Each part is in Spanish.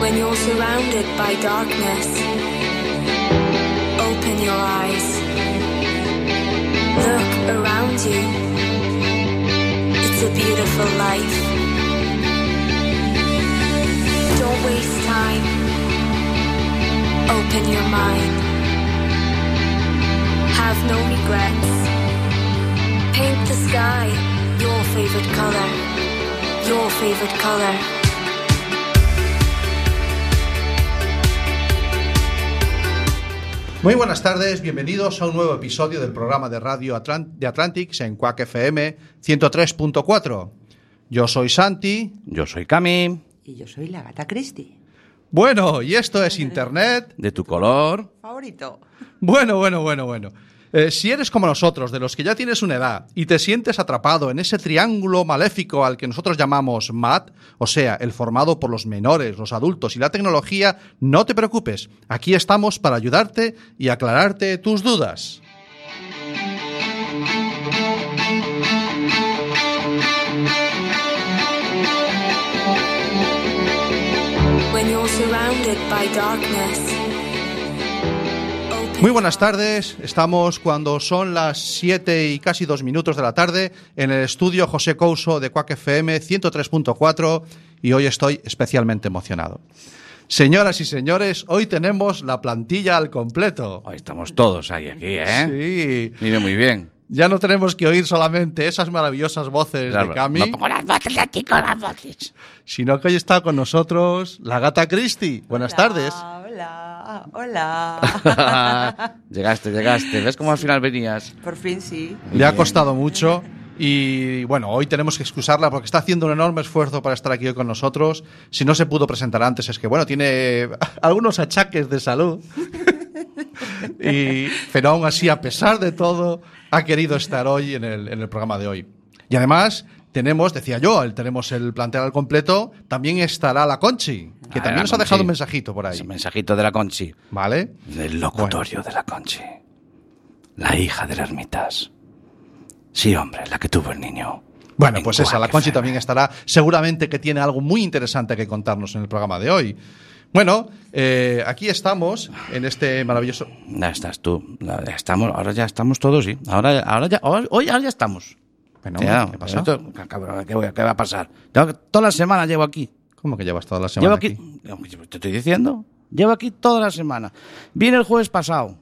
When you're surrounded by darkness, Open your mind. Have no regrets. Paint the sky your favorite color. Your favorite color. Muy buenas tardes, bienvenidos a un nuevo episodio del programa de radio Atlant- de Atlantics en Quack FM 103.4. Yo soy Santi. Yo soy Cami, Y yo soy la gata Christie. Bueno, y esto es Internet. de tu color. Favorito. Bueno, bueno, bueno, bueno. Eh, si eres como nosotros, de los que ya tienes una edad y te sientes atrapado en ese triángulo maléfico al que nosotros llamamos MAT, o sea, el formado por los menores, los adultos y la tecnología, no te preocupes. Aquí estamos para ayudarte y aclararte tus dudas. Muy buenas tardes, estamos cuando son las 7 y casi 2 minutos de la tarde en el estudio José Couso de Quack FM 103.4 y hoy estoy especialmente emocionado. Señoras y señores, hoy tenemos la plantilla al completo. Hoy estamos todos ahí aquí, ¿eh? Sí, Mire muy bien. Ya no tenemos que oír solamente esas maravillosas voces Claro, de Cami, No pongo las voces de aquí con las voces. sino que hoy está con nosotros la gata Christie. Buenas tardes. Hola, hola. llegaste, llegaste. ¿Ves cómo al final venías? Por fin sí. Le ha costado mucho y bueno, hoy tenemos que excusarla porque está haciendo un enorme esfuerzo para estar aquí hoy con nosotros. Si no se pudo presentar antes es que bueno, tiene algunos achaques de salud. y, pero aún así, a pesar de todo, ha querido estar hoy en el, en el programa de hoy. Y además tenemos, decía yo, el, tenemos el plantel al completo, también estará la Conchi, que Ah, también nos ha dejado un mensajito por ahí. Ese mensajito de la Conchi. ¿Vale? Del locutorio de la Conchi. La hija del ermitas. Sí, hombre, la que tuvo el niño. Bueno, En pues esa, la Conchi también estará. Seguramente que tiene algo muy interesante que contarnos en el programa de hoy. Bueno, eh, aquí estamos en este maravilloso. Ya estás tú. Ya estamos, ahora ya estamos todos, sí. Ahora, ahora ya, hoy, ahora ya estamos. Bueno, Ya, ¿qué pasa? esto- cabrón, ¿qué, voy- qué va a pasar? Tengo Toda la semana llevo aquí. ¿Cómo que llevas toda la semana Llevo aquí, te estoy diciendo, llevo aquí toda la semana. Vine el jueves pasado.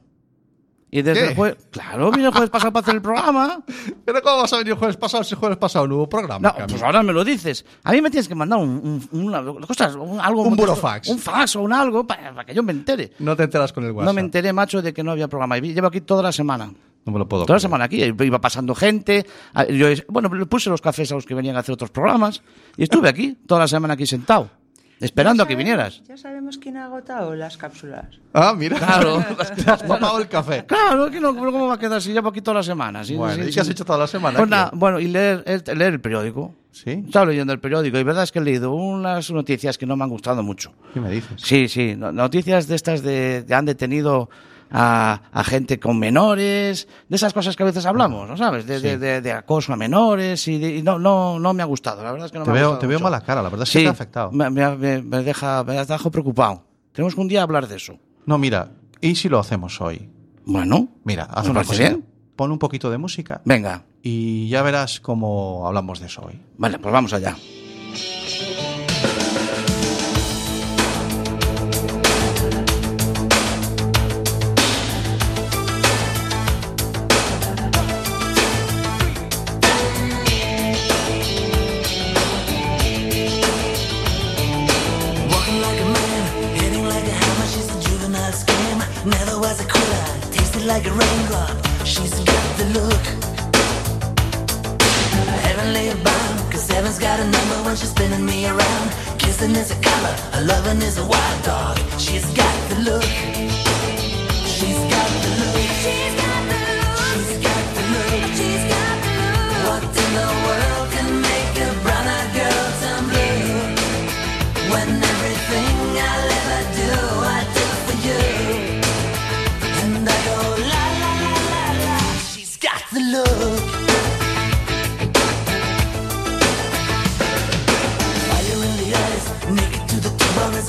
Y desde ¿Qué? el jueves, claro, vine el jueves pasado para hacer el programa. ¿Pero cómo vas a venir el jueves pasado si el jueves pasado no hubo programa? No, pues ahora me lo dices. A mí me tienes que mandar un, un- una, cosas, un- algo. Un burofax. Un fax o un algo para, para que yo me entere. No te enteras con el WhatsApp. No me enteré, macho, de que no había programa. Y llevo aquí toda la semana. No me lo puedo Toda la semana aquí. Iba pasando gente. Ah, Yo, bueno, le puse los cafés a los que venían a hacer otros programas. Y estuve aquí, toda la semana aquí sentado. Esperando a que vinieras. Ya sabemos quién ha agotado las cápsulas. Ah, mira. Claro. has tomado el café. Claro, que no, ¿cómo va a quedar si llevo aquí toda la semana? Sí, Bueno, ¿y qué has hecho toda la semana? Pues nada, bueno, y leer, el- leer el periódico. ¿Sí? Estaba leyendo el periódico y verdad es que he leído unas noticias que no me han gustado mucho. ¿Qué me dices? Sí, sí, no- noticias de estas de, de han detenido a, a gente con menores, de esas cosas que a veces hablamos, ¿no sabes? De, de- de- de acoso a menores y, de- y no, no, no me ha gustado, la verdad es que no Te me ha veo, gustado te veo mucho. mala cara, la verdad es que Sí, te ha afectado. Me, me- me- deja, me deja preocupado. Tenemos que un día hablar de eso. No, mira, ¿y si lo hacemos hoy? Bueno, Mira, haz ¿Me una parece cosa. bien? Pon un poquito de música venga, y ya verás cómo hablamos de eso hoy. vale, pues vamos allá. Like a raindrop. She's got the look. Heavenly bound, cause heaven's got a number when she's spinning me around. Kissing is a color, her loving is a wild dog. She's got the look.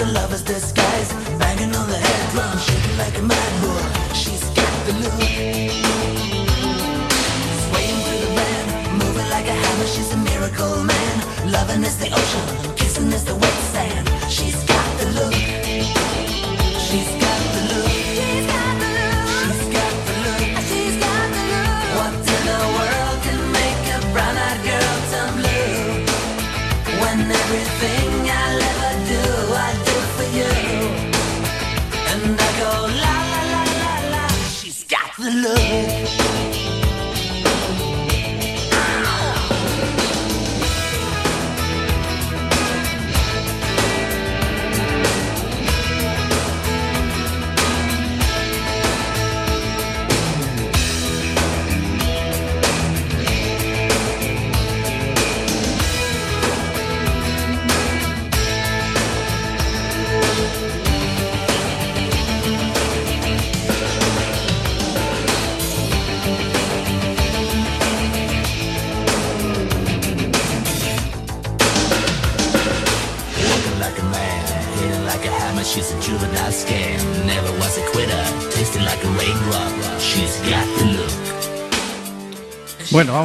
Lover's disguise. Banging on the head drum, shaking like a mad bull. She's got the look. Swaying through the band, moving like a hammer. She's a miracle man. Loving is the ocean,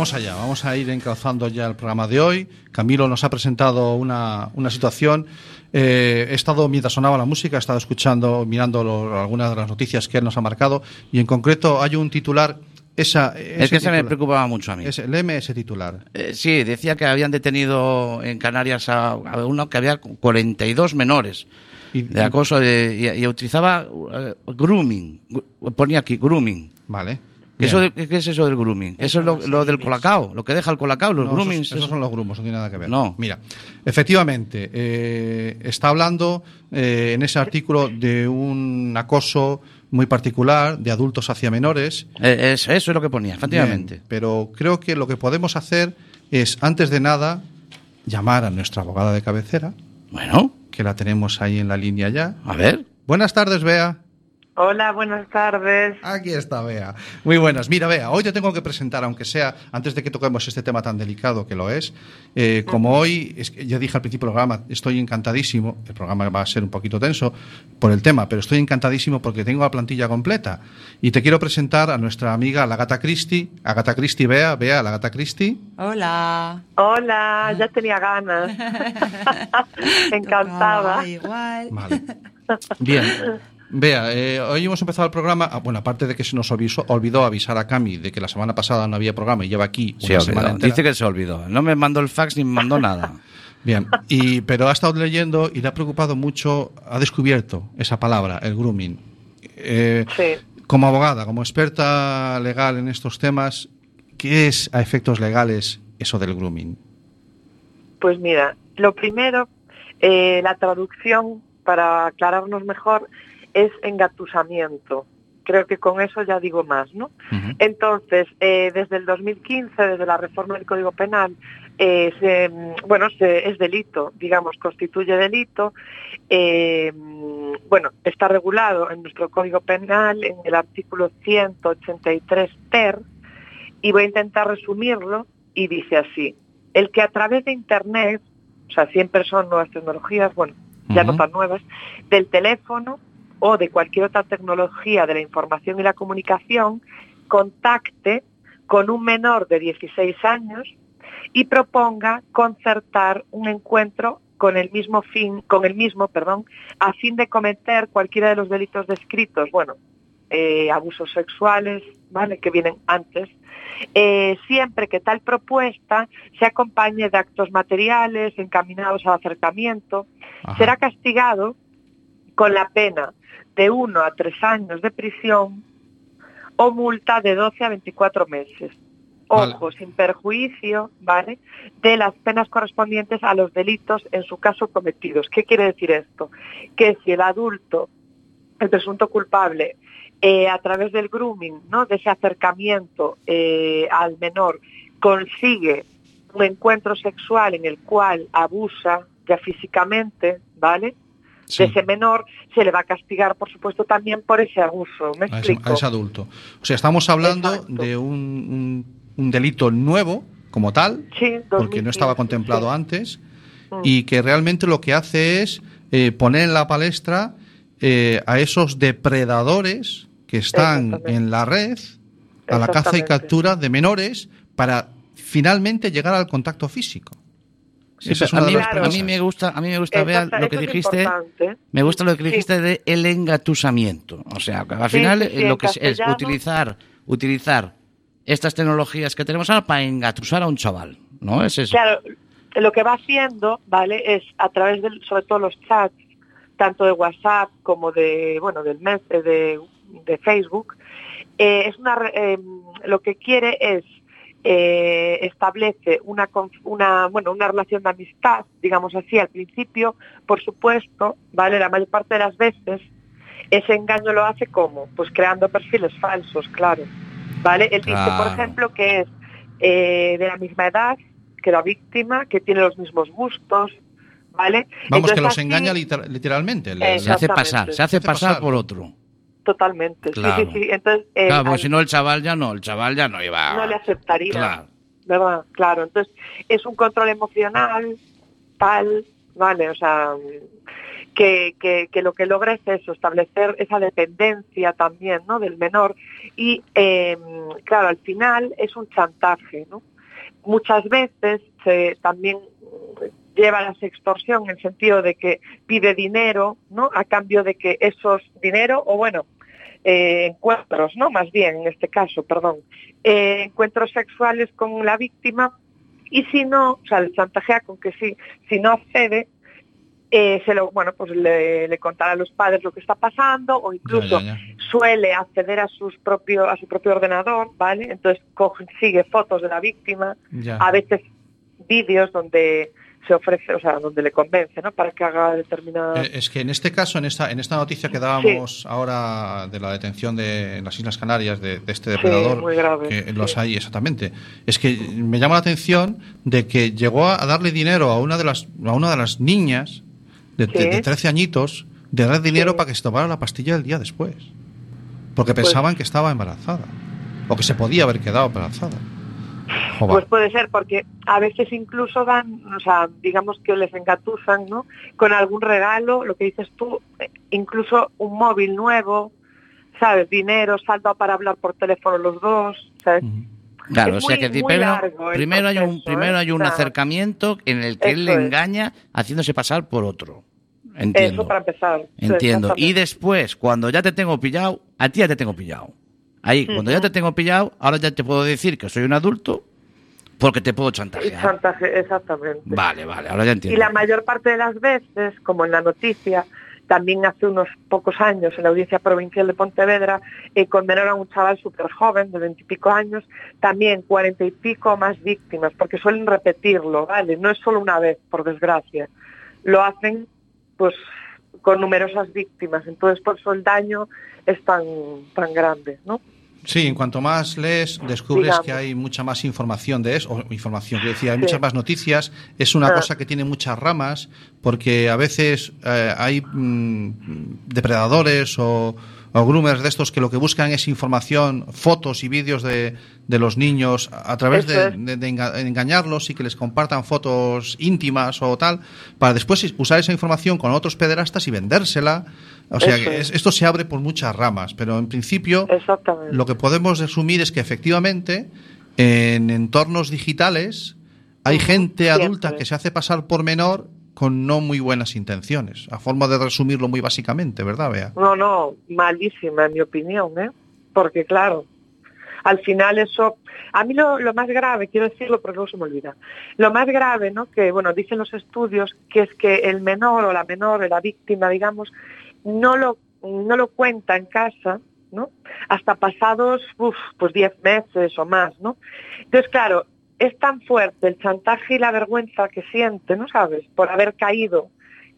vamos allá, vamos a ir encauzando ya el programa de hoy. Camilo nos ha presentado una, una situación. Eh, he estado, mientras sonaba la música, he estado escuchando, mirando lo- algunas de las noticias que él nos ha marcado y en concreto hay un titular. Esa, Es que se me preocupaba mucho a mí. Ese, léeme ese titular. Eh, sí, decía que habían detenido en Canarias a, a uno que había 42 menores Y- de acoso de- y, y utilizaba eh, grooming. Ponía aquí grooming. Vale. ¿Qué, eso de- qué es eso del grooming? Eso es lo, lo del colacao, lo que deja el colacao, los No, groomings. esos, esos eso- son los grumos, no tiene nada que ver. No. Mira, efectivamente, eh, está hablando eh, en ese artículo de un acoso muy particular de adultos hacia menores. Eh, es- eso es lo que ponía, efectivamente. Bien, pero creo que lo que podemos hacer es, antes de nada, llamar a nuestra abogada de cabecera, Bueno, que la tenemos ahí en la línea ya. a ver. Buenas tardes, Bea. Hola, buenas tardes. Aquí está Bea. Muy buenas. Mira, Bea, hoy te tengo que presentar, aunque sea antes de que toquemos este tema tan delicado que lo es. eh, como hoy, es que ya dije al principio del programa, estoy encantadísimo. El programa va a ser un poquito tenso por el tema, pero estoy encantadísimo porque tengo la plantilla completa. Y te quiero presentar a nuestra amiga, la gata Christie. Agata Christie, Bea, Bea, la gata Christie. Hola. Hola, ya tenía ganas. Encantada. Tocaba Igual. Vale. Bien. Vea, eh, hoy hemos empezado el programa. ah, Bueno, aparte de que se nos olvidó, olvidó avisar a Cami de que la semana pasada no había programa y lleva aquí una olvidó. semana entera. Dice que se olvidó. No me mandó el fax ni me mandó nada. Bien, y, pero ha estado leyendo y le ha preocupado mucho, ha descubierto esa palabra, el grooming. Eh, Sí. Como abogada, como experta legal en estos temas, ¿qué es a efectos legales eso del grooming? Pues mira, lo primero, eh, la traducción, para aclararnos mejor, es engatusamiento. Creo que con eso ya digo más, ¿no? Entonces, eh, desde el 2015, desde la reforma del Código Penal, eh, se, mm, bueno, se- es delito, digamos, constituye delito. eh, mm, bueno, está regulado en nuestro Código Penal en el artículo 183 ter y voy a intentar resumirlo y dice así, el que a través de Internet, o sea, siempre son nuevas tecnologías, bueno, ya no tan nuevas, del teléfono o de cualquier otra tecnología de la información y la comunicación, contacte con un menor de 16 años y proponga concertar un encuentro con el mismo fin, con el mismo, perdón, a fin de cometer cualquiera de los delitos descritos, bueno, eh, abusos sexuales, ¿vale? Que vienen antes, eh, siempre que tal propuesta se acompañe de actos materiales encaminados al acercamiento, Ajá. será castigado con la pena de uno a tres años de prisión o multa de 12 a 24 meses. Vale. Ojo, sin perjuicio, ¿vale? De las penas correspondientes a los delitos en su caso cometidos. ¿Qué quiere decir esto? Que si el adulto, el presunto culpable, eh, a través del grooming, ¿no? De ese acercamiento eh, al menor, consigue un encuentro sexual en el cual abusa ya físicamente, ¿vale? Sí. De ese menor, se le va a castigar, por supuesto, también por ese abuso. ¿Me a, ese, explico? a ese adulto. O sea, estamos hablando Exacto. de un, un- un delito nuevo como tal, Sí, porque no 2015, estaba contemplado sí. antes, Mm. y que realmente lo que hace es eh, poner en la palestra eh, a esos depredadores que están en la red a la caza y captura de menores para finalmente llegar al contacto físico. Sí, es a, de mí, a me gusta, a mí me gusta ver lo que dijiste. importante. Me gusta lo que Sí. dijiste de el engatusamiento. O sea, al Sí, final sí, sí, lo que es, utilizar, utilizar estas tecnologías que tenemos ahora para engatusar a un chaval. ¿No? Es eso. Claro, lo que va haciendo, ¿vale? Es a través del, sobre todo los chats, tanto de WhatsApp como de, bueno, del mes, eh, de, de Facebook, eh, es una, re- eh, lo que quiere es eh, establece una, una, bueno, una relación de amistad, digamos así, al principio, por supuesto, ¿vale? La mayor parte de las veces ese engaño lo hace como, pues creando perfiles falsos, claro, ¿vale? Él dice, por ejemplo, que es eh, de la misma edad que la víctima, que tiene los mismos gustos, ¿vale? Vamos, que Entonces, los así- engaña liter- literalmente. se hace pasar, se hace pasar. por otro. Totalmente, Claro. sí, sí, sí. Entonces, eh, Claro, porque si no el chaval ya no, el chaval ya no iba. no le aceptaría. Claro. ¿verdad? Claro, entonces es un control emocional tal, ¿vale? O sea, que, que, que lo que logra es eso, establecer esa dependencia también, ¿no? Del menor y, eh, claro, al final es un chantaje, ¿no? Muchas veces se también lleva a la extorsión en el sentido de que pide dinero, ¿no? A cambio de que esos dinero, o bueno, eh, encuentros, ¿no? Más bien, en este caso, perdón, eh, encuentros sexuales con la víctima y si no, o sea, le chantajea con que sí, si no accede, eh, se lo, bueno, pues le, le contará a los padres lo que está pasando o incluso Ya, ya, ya. suele acceder a sus propio, a su propio ordenador, ¿vale? Entonces consigue fotos de la víctima, Ya. a veces vídeos donde se ofrece, o sea, donde le convence, ¿no? Para que haga determinada... Eh, Es que en este caso, en esta, en esta noticia que dábamos ahora de la detención de en las Islas Canarias de, de este depredador, muy grave, que sí. los hay exactamente, es que me llama la atención de que llegó a, darle dinero a una de las, a una de las niñas de, de- de 13 añitos, de dar dinero para que se tomara la pastilla el día después. Porque Pues- pensaban que estaba embarazada. O que se podía haber quedado embarazada. Pues puede ser, porque a veces incluso dan, o sea, digamos que les engatuzan, ¿no? Con algún regalo, lo que dices tú, eh, incluso un móvil nuevo, ¿sabes? Dinero, saldo para hablar por teléfono los dos, ¿sabes? Claro, Es o sea muy- que primero, primero hay un, proceso, primero ¿eh? hay un acercamiento en el que él le engaña haciéndose pasar por otro. Entiendo. Eso para empezar. Sí, Entiendo. Y después, cuando ya te tengo pillado, a ti ya te tengo pillado. Ahí, cuando ya te tengo pillado, ahora ya te puedo decir que soy un adulto porque te puedo Y chantajear. chantaje, exactamente. Vale, vale, ahora ya entiendo. Y la mayor parte de las veces, como en la noticia, también hace unos pocos años en la Audiencia Provincial de Pontevedra, eh, condenaron a un chaval súper joven, de veintipico años, también cuarenta y pico más víctimas, porque suelen repetirlo, ¿vale? No es solo una vez, por desgracia. Lo hacen, pues, con numerosas víctimas. Entonces, por eso el daño es tan, tan grande, ¿no? Sí, en cuanto más lees, descubres Digamos. que hay mucha más información de eso, o información, quiero decir, hay Sí. muchas más noticias. Es una Ah. cosa que tiene muchas ramas, porque a veces eh, hay mm, depredadores o, o groomers de estos que lo que buscan es información, fotos y vídeos de, de los niños a través de, engañarlos y que les compartan fotos íntimas o tal, para después usar esa información con otros pederastas y vendérsela. O sea, que es. es- esto se abre por muchas ramas, pero en principio lo que podemos resumir es que efectivamente en entornos digitales hay gente adulta que se hace pasar por menor con no muy buenas intenciones, a forma de resumirlo muy básicamente, ¿verdad, Bea? No, no, malísima en mi opinión, ¿eh? Porque claro, al final eso, a mí lo, lo más grave, quiero decirlo porque luego se me olvida, lo más grave, ¿no? Que, bueno, dicen los estudios, que es que el menor o la menor, o la víctima, digamos, no lo, no lo cuenta en casa, ¿no? Hasta pasados, uf, pues 10 meses o más, ¿no? Entonces, claro, es tan fuerte el chantaje y la vergüenza que siente, ¿no sabes? Por haber caído,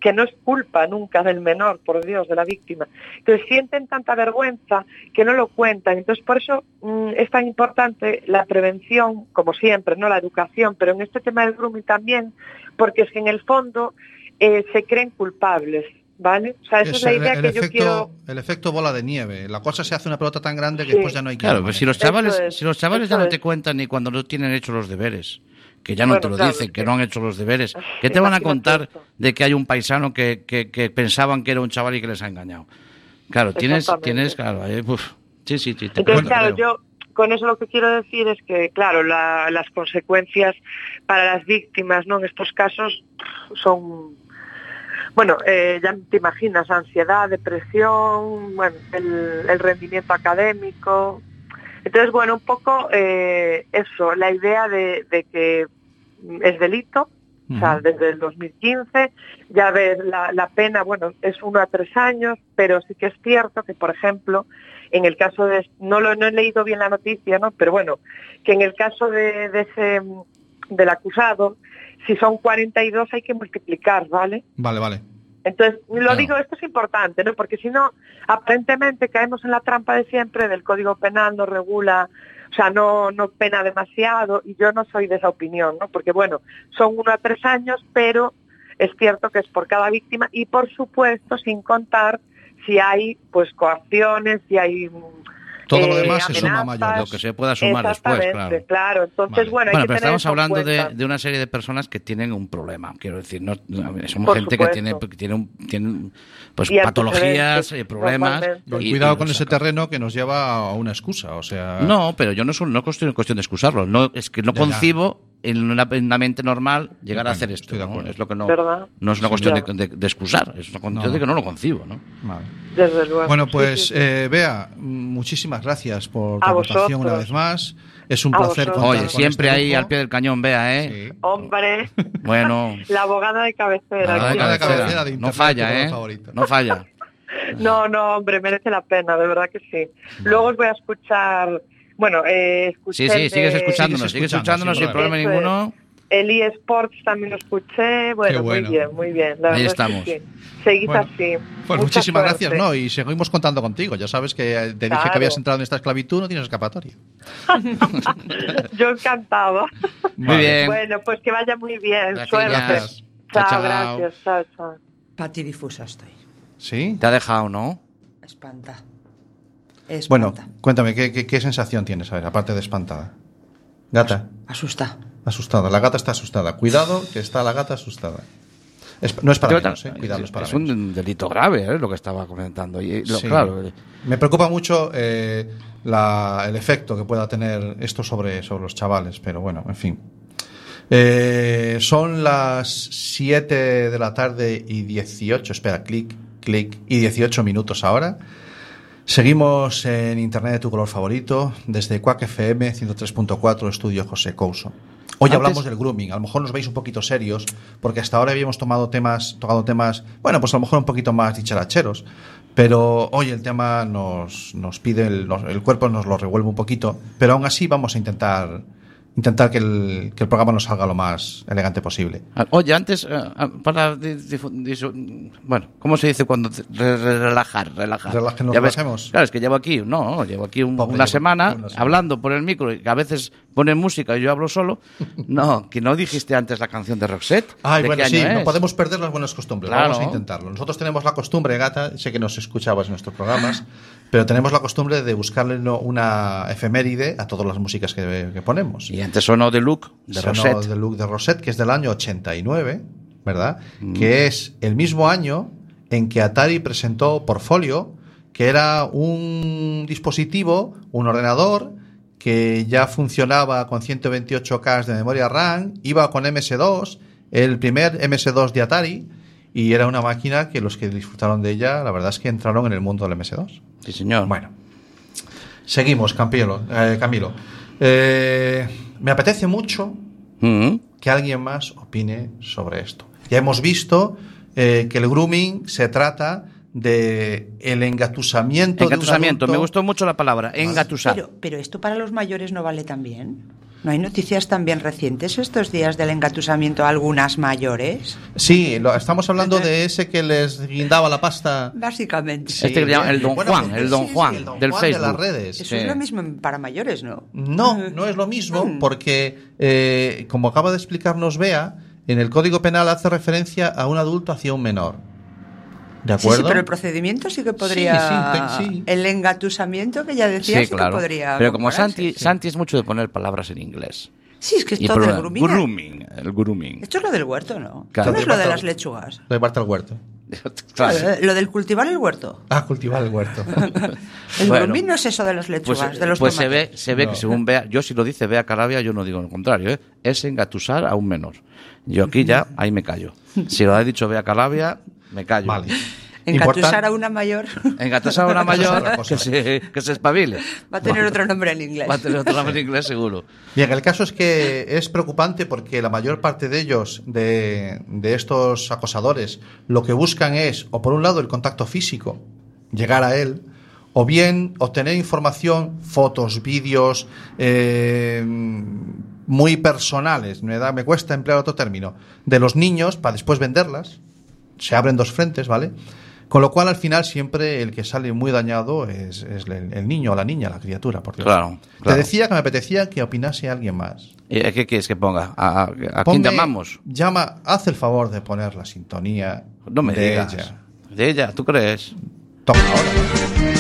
que no es culpa nunca del menor, por Dios, de la víctima. Entonces sienten tanta vergüenza que no lo cuentan. Entonces por eso mm, es tan importante la prevención, como siempre, no la educación, pero en este tema del grooming también, porque es que en el fondo eh, se creen culpables, ¿vale? O sea, esa es, la el, idea el que yo efecto, quiero. el efecto bola de nieve. La cosa se hace una pelota tan grande que Sí. después ya no hay quien Claro, la pues si los chavales, es, si los chavales ya no te cuentan ni cuando no tienen hechos los deberes. que ya no Bueno, te lo claro, dicen, que que- no han hecho los deberes. ¿Qué te van a contar de que hay un paisano que, que, que pensaban que era un chaval y que les ha engañado? Claro, tienes, tienes, claro, ahí, uf, sí, sí, sí. te Entonces, claro, creo. yo con eso lo que quiero decir es que, claro, la- las consecuencias para las víctimas, ¿no? En estos casos son, bueno, eh, ya te imaginas, ansiedad, depresión, bueno, el, el rendimiento académico. Entonces, bueno, un poco eh, eso, la idea de, de que es delito, o sea, desde el 2015, ya ves, la, la pena, bueno, es uno a tres años, pero sí que es cierto que, por ejemplo, en el caso de, no lo no he leído bien la noticia, ¿no? Pero bueno, que en el caso de, de ese, del acusado, si son 42 hay que multiplicar, ¿vale? Vale, vale. Entonces, lo Claro. digo, esto es importante, ¿no? Porque si no, aparentemente caemos en la trampa de siempre del Código Penal, no regula, o sea, no, no pena demasiado, y yo no soy de esa opinión, ¿no? Porque, bueno, son uno a tres años, pero es cierto que es por cada víctima, y por supuesto, sin contar si hay, pues, coacciones, si hay... Todo lo eh, demás se suma mayor. Lo que se pueda sumar después, Exactamente, claro. Entonces, Vale. bueno, hay Bueno, que pero tener estamos hablando de, una serie de personas que tienen un problema, quiero decir, no, somos Por gente que tiene, que tiene, un- tiene, pues Y patologías, eh, problemas. y- Cuidado y con ese terreno que nos lleva a una excusa, o sea... No, pero yo no es, un- no es cuestión, cuestión de excusarlo. No, es que no Ya, ya. concibo en una, en una mente normal llegar a hacer esto. estoy de ¿no? acuerdo. Es lo que no, ¿Verdad? no es una Sí, cuestión de, claro. de- de excusar, es una cuestión No. de que no lo concibo. ¿no? Vale. Desde luego. Bueno, pues sí, sí. eh, Bea, muchísimas gracias por tu aportación una vez más. Es un A placer vosotros. contar Oye, con siempre este ahí grupo. al pie del cañón, vea, ¿eh? Sí. Hombre, Bueno, la abogada de cabecera. nada de abogada ¿quién de no? cabecera. cabecera de no internet, falla, ¿eh? favorito. No falla. No, no, hombre, merece la pena, de verdad que sí. Luego os voy a escuchar, bueno, eh, escuché Sí, sí, sigues escuchándonos, Sigues escuchándonos sin problema ninguno. El eSports también lo escuché, bueno, muy bien, muy bien. la Ahí es que estamos. sí. Seguid Bueno, así. Pues Mucha muchísimas suerte. gracias, ¿no? Y seguimos contando contigo. Ya sabes que te dije Claro. que habías entrado en esta esclavitud, no tienes escapatoria. Yo encantada. Muy bien. bueno, pues que vaya muy bien. Gracias. Suerte. Gracias. Chao, Chao, chao. gracias. Chao, chao. Patidifusa estoy. ¿Sí? Te ha dejado, ¿no? Espanta. Bueno, cuéntame, ¿qué, qué, qué sensación tienes, a ver, aparte de espantada? Gata, Asusta. asustada. La gata está asustada. Cuidado, que está la gata asustada. Es- no es para menos, ¿eh? Cuidado, es para es menos. un delito grave, ¿eh? Lo que estaba comentando. Y, lo- Sí. Claro, eh, Me preocupa mucho eh, la- el efecto que pueda tener esto sobre, sobre los chavales, pero bueno, en fin. Eh, son las 7 de la tarde y 18, espera, clic, clic, y 18 minutos ahora. Seguimos en Internet de tu color favorito, desde Quack FM 103.4, estudio José Couso. Hoy Antes- hablamos del grooming. A lo mejor nos veis un poquito serios, porque hasta ahora habíamos tomado temas, tocado temas, bueno, pues a lo mejor un poquito más dicharacheros. Pero hoy el tema nos, nos pide, el, el cuerpo nos lo revuelve un poquito, pero aún así vamos a intentar, intentar que el, que el programa nos salga lo más elegante posible. Ah, Oye, antes, eh, ah, para. bueno, ¿cómo se dice cuando. re- re- relajar, relajar? Relaje- nos relajemos. Claro, es que llevo aquí, no, llevo aquí un- una semana una semana. hablando por el micro y que a veces ponen música y yo hablo solo. No, que no dijiste antes la canción de Roxette. Ay, ¿De bueno, sí, año no es? podemos perder las buenas costumbres. Claro. Vamos a intentarlo. Nosotros tenemos la costumbre, gata, sé que nos escuchabas en nuestros programas, pero tenemos la costumbre de buscarle una efeméride a todas las músicas que, que ponemos. Y antes sonó The Look, de Sonó de Rosette, que es del año 89, ¿verdad? Mm. Que es el mismo año en que Atari presentó Portfolio, que era un dispositivo, un ordenador, que ya funcionaba con 128K de memoria RAM, iba con MS2, el primer MS2 de Atari, y era una máquina que los que disfrutaron de ella, la verdad es que entraron en el mundo del MS2. Sí, señor. Bueno, seguimos, Camilo. eh, Camilo. Eh, me apetece mucho Mm. que alguien más opine sobre esto. Ya hemos visto eh, que el grooming se trata de el engatusamiento. de un Engatusamiento, adulto. me gustó mucho la palabra, engatusar. Pero, pero esto para los mayores no vale también. ¿No hay noticias también recientes estos días del engatusamiento a algunas mayores? Sí, lo- estamos hablando de ese que les guindaba la pasta. Básicamente. Este que le llaman el Don Bueno, Juan, pues el Don sí, Juan el Don del Juan de las redes. Eso Sí. es lo mismo para mayores, ¿no? No, no es lo mismo porque, eh, como acaba de explicarnos Bea, en el Código Penal hace referencia a un adulto hacia un menor. ¿De Sí, acuerdo? sí, pero el procedimiento sí que podría. Sí, sí, sí. El engatusamiento que ya decía sí, Sí, claro. que podría. Pero como Santi, sí. Santi es mucho de poner palabras en inglés. Sí, es que Y esto por- del grooming. grooming, el grooming. Esto es lo del huerto, ¿no? Claro. Esto no es lo de las lechugas. Lo de Marta el huerto. Claro. Lo, de- lo del cultivar el huerto. Ah, cultivar el huerto. El Bueno. grooming no es eso de las Pues, lechugas, de los pues se ve, tomates. se ve No. que según vea, yo si lo dice Bea Carabia, yo no digo lo contrario, ¿eh? es engatusar a un menor. Yo aquí ya, ahí me callo. Si lo ha dicho Bea Carabia, me callo. Vale. Engatusar Importan- a una mayor Engatusar a una mayor que se, que se espabile. va a tener otro nombre en inglés. Va a tener otro nombre en inglés seguro. Bien, el caso es que es preocupante porque la mayor parte de ellos, de, de estos acosadores, lo que buscan es, o por un lado, el contacto físico, llegar a él, o bien obtener información, fotos, vídeos, eh, muy personales, me, da, me cuesta emplear otro término, de los niños para después venderlas. Se abren dos frentes, ¿vale? Con lo cual, al final, siempre el que sale muy dañado es, es el, el niño o la niña, la criatura, por Dios. Claro, Te claro. decía que me apetecía que opinase alguien más. ¿Y a ¿Qué quieres que ponga? ¿A, a- a quién Ponme- llamamos? Llama, haz el favor de poner la sintonía No me de digas. ella. De ella, ¿tú crees? Toma ahora.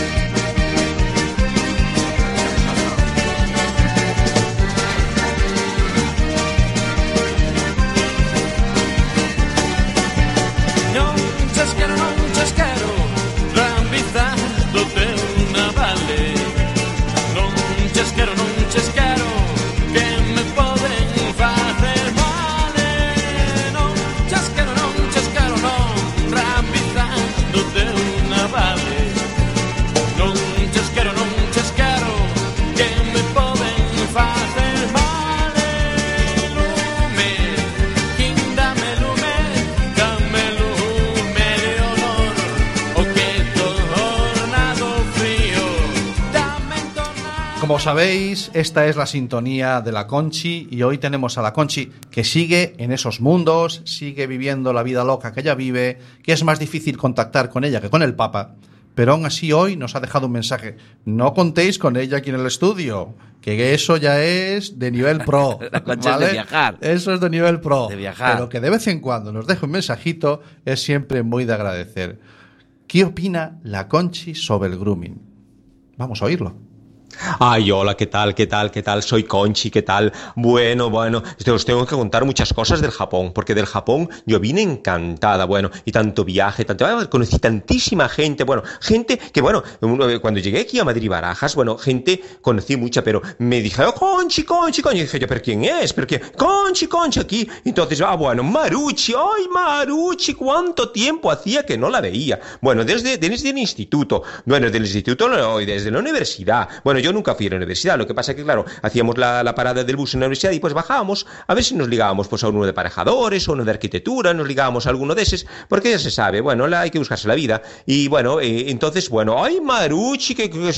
Esta es la sintonía de la Conchi y hoy tenemos a la Conchi que sigue en esos mundos, sigue viviendo la vida loca que ella vive, que es más difícil contactar con ella que con el Papa, pero aún así hoy nos ha dejado un mensaje. No contéis con ella aquí en el estudio, que eso ya es de nivel pro. La Conchi es de viajar. Eso es de nivel pro. De viajar. Pero que de vez en cuando nos deje un mensajito es siempre muy de agradecer. ¿Qué opina la Conchi sobre el grooming? Vamos a oírlo. Ay, hola, ¿qué tal? ¿Qué tal? ¿Qué tal? Soy Conchi, ¿qué tal? Bueno, bueno, te os tengo que contar muchas cosas del Japón, porque del Japón yo vine encantada, bueno, y tanto viaje, tanto, ah, conocí tantísima gente, bueno, gente que, bueno, uno- cuando llegué aquí a Madrid Barajas, bueno, gente conocí mucha, pero me dije, oh, Conchi, Conchi, Conchi, y dije yo, ¿pero quién es? ¿Pero quién? Conchi, Conchi, aquí, entonces, ah, bueno, Maruchi, ay, Maruchi, ¿cuánto tiempo hacía que no la veía? Bueno, desde, desde el instituto, bueno, del instituto no, desde la universidad, bueno, yo nunca fui a la universidad, lo que pasa que, claro, hacíamos la, la parada del bus en la universidad y pues bajábamos a ver si nos ligábamos pues a uno de parejadores o uno de arquitectura, nos ligábamos a alguno de esos, porque ya se sabe, bueno, hay que buscarse la vida. Y bueno, eh, entonces, bueno, ay, Maruchi, que,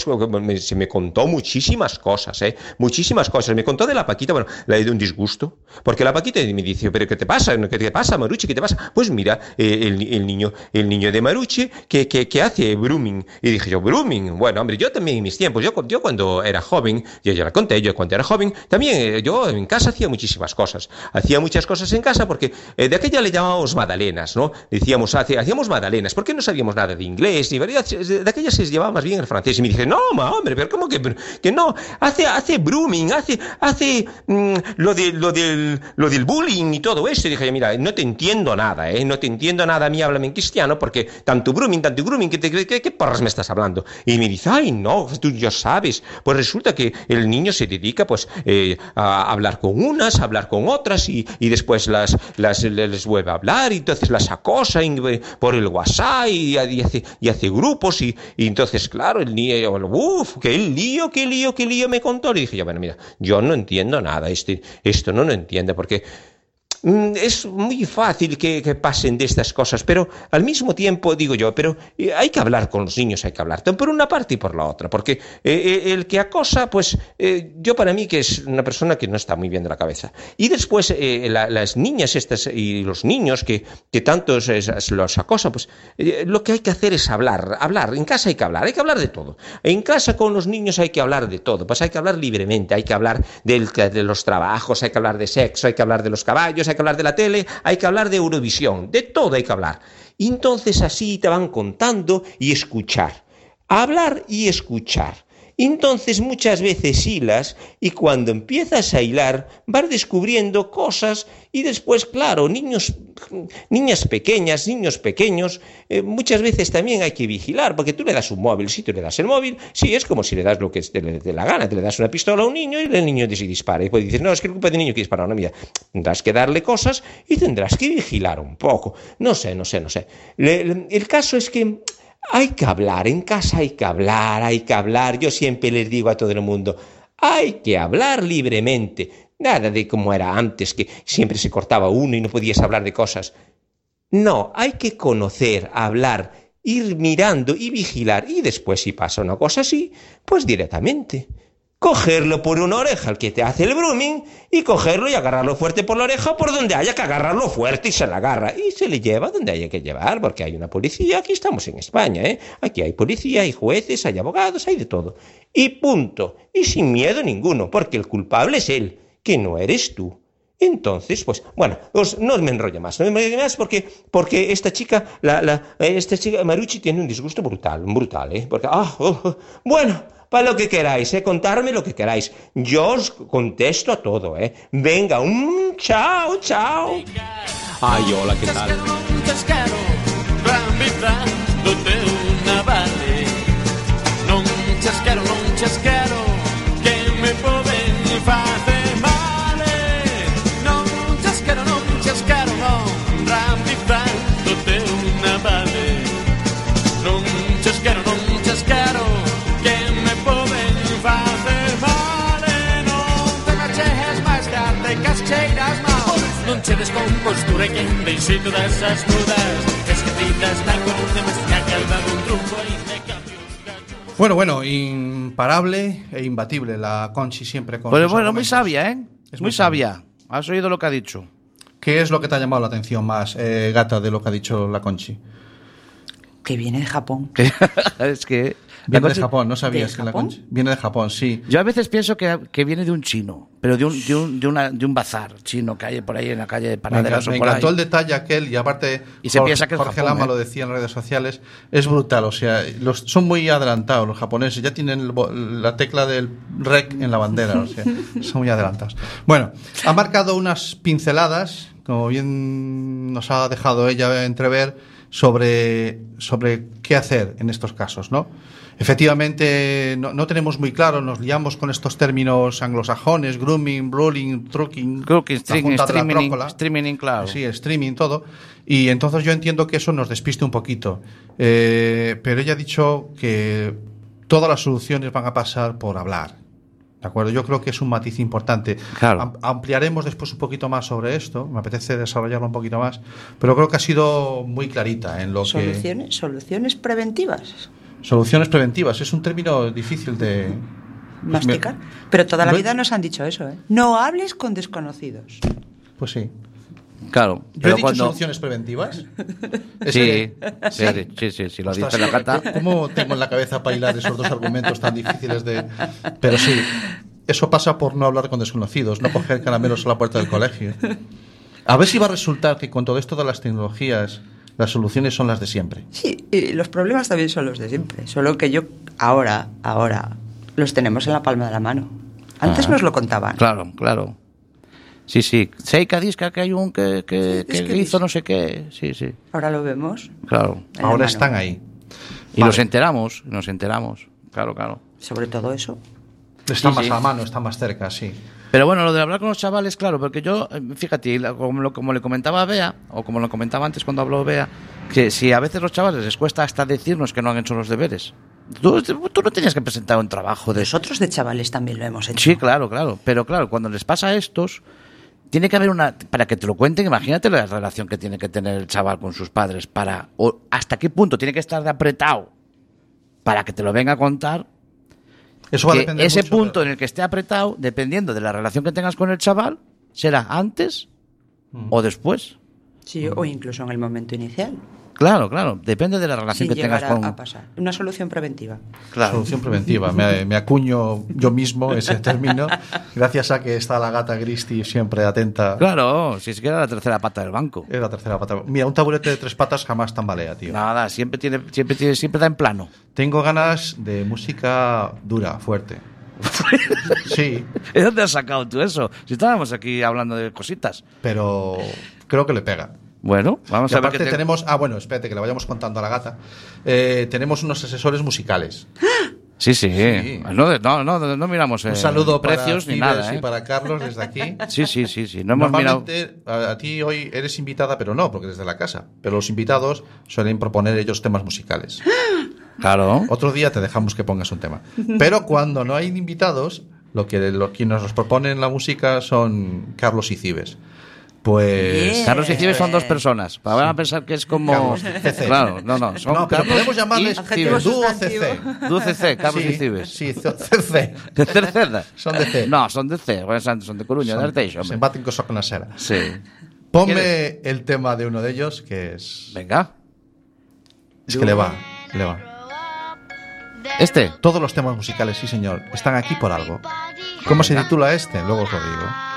se me contó muchísimas cosas, ¿eh? Muchísimas cosas. Me contó de la Paquita, bueno, le dio un disgusto, porque la Paquita me dice, pero ¿qué te pasa? ¿Qué te pasa, Maruchi? ¿Qué te pasa? Pues mira, eh, el, el niño, el niño de Maruchi que, que, que hace brooming. Y dije yo, brooming. Bueno, hombre, yo también en mis tiempos, yo, yo cuando era joven, yo ya la conté, yo cuando era joven, también eh, yo en casa hacía muchísimas cosas. Hacía muchas cosas en casa porque eh, de aquella le llamábamos magdalenas, ¿no? Decíamos, hacíamos magdalenas, porque no sabíamos nada de inglés, ni verdad, de aquella se llevaba más bien el francés. Y me dije, no, ma, hombre, pero ¿cómo que, que no? Hace, hace brooming, hace, hace mm, lo, de, lo, del, lo del bullying y todo eso. Y dije, mira, no te entiendo nada, ¿eh? No te entiendo nada, a mí háblame en cristiano, porque tanto brooming, tanto grooming, ¿qué, te- qué, qué porras me estás hablando? Y me dice, ay, no, tú ya sabes. Pues resulta que el niño se dedica, pues, eh, a hablar con unas, a hablar con otras, y, y después las, las, les vuelve a hablar, y entonces las acosa por el WhatsApp, y, hace, y hace grupos, y, entonces, claro, el niño, uff, qué lío, qué lío, qué lío me contó. Y dije, yo, bueno, mira, yo no entiendo nada, este, esto no lo entiendo, porque Es muy fácil que, pasen de estas cosas, pero al mismo tiempo digo yo, pero eh, hay que hablar con los niños, hay que hablar, por una parte y por la otra, porque eh, eh, el que acosa, pues eh, yo para mí que es una persona que no está muy bien de la cabeza. Y después eh, la- las niñas estas y los niños que, que tantos eh, los acosan, pues eh, lo que hay que hacer es hablar, hablar, en casa hay que hablar, hay que hablar de todo. En casa con los niños hay que hablar de todo, pues hay que hablar libremente, hay que hablar del- de los trabajos, hay que hablar de sexo, hay que hablar de los caballos, hay que hablar de la tele, hay que hablar de Eurovisión, de todo hay que hablar. Entonces así te van contando y escuchar. Hablar y escuchar. Entonces muchas veces hilas y cuando empiezas a hilar vas descubriendo cosas y después, claro, niños, niñas pequeñas, niños pequeños, eh, muchas veces también hay que vigilar porque tú le das un móvil, si tú le das el móvil, sí, es como si le das lo que te le dé la gana, te le das una pistola a un niño y el niño se dispara. Y pues dices, no, es que es culpa del niño que dispara. No, mira, tendrás que darle cosas y tendrás que vigilar un poco. No sé, no sé, no sé. El caso es que hay que hablar, en casa hay que hablar, hay que hablar. Yo siempre les digo a todo el mundo, hay que hablar libremente. Nada de como era antes, que siempre se cortaba uno y no podías hablar de cosas. No, hay que conocer, hablar, ir mirando y vigilar. Y después, si pasa una cosa así, pues directamente. Cogerlo por una oreja, el que te hace el brooming, y cogerlo y agarrarlo fuerte por la oreja por donde haya que agarrarlo fuerte y se la agarra. Y se le lleva donde haya que llevar, porque hay una policía. Aquí estamos en España, ¿eh? Aquí hay policía, hay jueces, hay abogados, hay de todo. Y punto. Y sin miedo ninguno, porque el culpable es él, que no eres tú. Entonces, pues, bueno, os- no me enrollo más, no me enrollo más porque, porque esta chica, la, la, eh, esta chica, Marucci, tiene un disgusto brutal, brutal, ¿eh? Porque, ah, oh, oh. bueno, para lo que queráis, ¿eh? Contarme lo que queráis. Yo os contesto a todo, ¿eh? Venga, un chao, chao. Ay, hola, ¿qué tal? Con postura todas as nudas Escritas na columna máis que a calda dun trunfo e me Bueno, bueno, imparable e imbatible la Conchi siempre con Pero bueno, muy sabia, ¿eh? Es muy muy sabia. sabia. Has oído lo que ha dicho. ¿Qué es lo que te ha llamado la atención más, eh, gata, de lo que ha dicho la Conchi? Que viene de Japón. Es que. La Viene de Japón, no sabías ¿De que la Japón? Conchi. Viene de Japón, sí. Yo a veces pienso que, que viene de un chino, pero de un, de un, de una- de un bazar chino que hay por ahí en la calle de Panaderas me encantó el detalle aquel y aparte Y se Jorge, piensa que es Jorge Japón, Lama ¿eh? lo decía en redes sociales, es brutal, o sea, los, son muy adelantados los japoneses, ya tienen el bo- la tecla del rec en la bandera, o sea, son muy adelantados. Bueno, ha marcado unas pinceladas, como bien nos ha dejado ella entrever, sobre, sobre qué hacer en estos casos, ¿no? Efectivamente, no, no tenemos muy claro, nos liamos con estos términos anglosajones, grooming, ruling, trucking, Crooking, streaming, streaming, streaming, claro. Sí, streaming, todo. Y entonces yo entiendo que eso nos despiste un poquito. Eh, pero ella ha dicho que todas las soluciones van a pasar por hablar. ¿De acuerdo? Yo creo que es un matiz importante. Claro. Am- ampliaremos después un poquito más sobre esto. Me apetece desarrollarlo un poquito más. Pero creo que ha sido muy clarita en lo que. Soluciones, soluciones preventivas. Soluciones preventivas. Es un término difícil de. Masticar. Pero toda la vida nos han dicho eso, ¿eh? No hables con desconocidos. Pues sí. Claro, ¿Yo he pero dicho cuando. soluciones preventivas? ¿Es Sí, sí, sí, sí, sí, lo Ostras, dice la gata. ¿Cómo tengo en la cabeza para hilar esos dos argumentos tan difíciles de... Pero sí, eso pasa por no hablar con desconocidos, no coger caramelos a la puerta del colegio. A ver si va a resultar que con todo esto de las tecnologías, las soluciones son las de siempre. Sí, y los problemas también son los de siempre. Solo que yo ahora, ahora, los tenemos en la palma de la mano. Antes Ah. nos lo contaban. Claro, claro. Sí, sí. Seika disca que hay un que, que, Sí, es que que hizo no sé qué. Sí, sí. Ahora lo vemos. Claro. Ahora están ahí. Y Vale. nos enteramos, nos enteramos. Claro, claro. Sobre todo eso. Están Sí, más sí. a mano, están más cerca, sí. Pero bueno, lo de hablar con los chavales, claro, porque yo, eh, fíjate, como, lo- como le comentaba a Bea, o como lo comentaba antes cuando habló Bea, que si a veces los chavales les cuesta hasta decirnos que no han hecho los deberes. Tú, tú no tenías que presentar un trabajo de. Nosotros de chavales también lo hemos hecho. Sí, claro, claro. Pero claro, cuando les pasa a estos, tiene que haber una. Para que te lo cuenten, imagínate la relación que tiene que tener el chaval con sus padres. Para. O hasta qué punto tiene que estar de apretado para que te lo venga a contar. Eso va a Que depender ese mucho punto de- en el que esté apretado, dependiendo de la relación que tengas con el chaval, será antes o después. Sí, o incluso en el momento inicial. Claro, claro. Depende de la relación Sin que tengas con. a pasar. Una solución preventiva. Claro. Solución preventiva. Me, me acuño yo mismo ese término, gracias a que está la gata Christie siempre atenta. Claro, si es que era la tercera pata del banco. Es la tercera pata. Mira, un taburete de tres patas jamás tambalea, tío. Nada, siempre tiene, siempre tiene, siempre da en plano. Tengo ganas de música dura, fuerte. Sí, ¿De dónde has sacado tú eso? Si estábamos aquí hablando de cositas. pero creo que le pega. Bueno, vamos Y a ver aparte qué te- tenemos, ah bueno, espérate que le vayamos contando a la gata. Eh, tenemos unos asesores musicales. Sí, sí. Sí. No, no, no, no miramos eh, Un saludo precios para ni nada. y ¿eh? para Carlos desde aquí. Sí, sí, sí, sí. No hemos mirado. Normalmente a, a ti hoy eres invitada, pero no, porque desde la casa. Pero los invitados suelen proponer ellos temas musicales. Claro. Otro día te dejamos que pongas un tema. Pero cuando no hay invitados, lo que lo, quienes nos proponen la música son Carlos y Cibes. Pues Bien. Carlos y Cibes son dos personas. Van a pensar que es como. Carlos, CC. Claro, no, no. Son no, pero Carlos podemos llamarles dúo. CC. Dúo CC, Carlos sí, y Cibes. Sí, CC. De Cerceda. Son de C. No, son de C. Bueno, son son de Coruña, de Arteixo, Se baten con. Sí. Ponme ¿Quieres? el tema de uno de ellos, que es. Venga. Es que le va, le va. Este. Todos los temas musicales, sí señor, están aquí por algo. ¿Cómo se titula este? Luego os lo digo.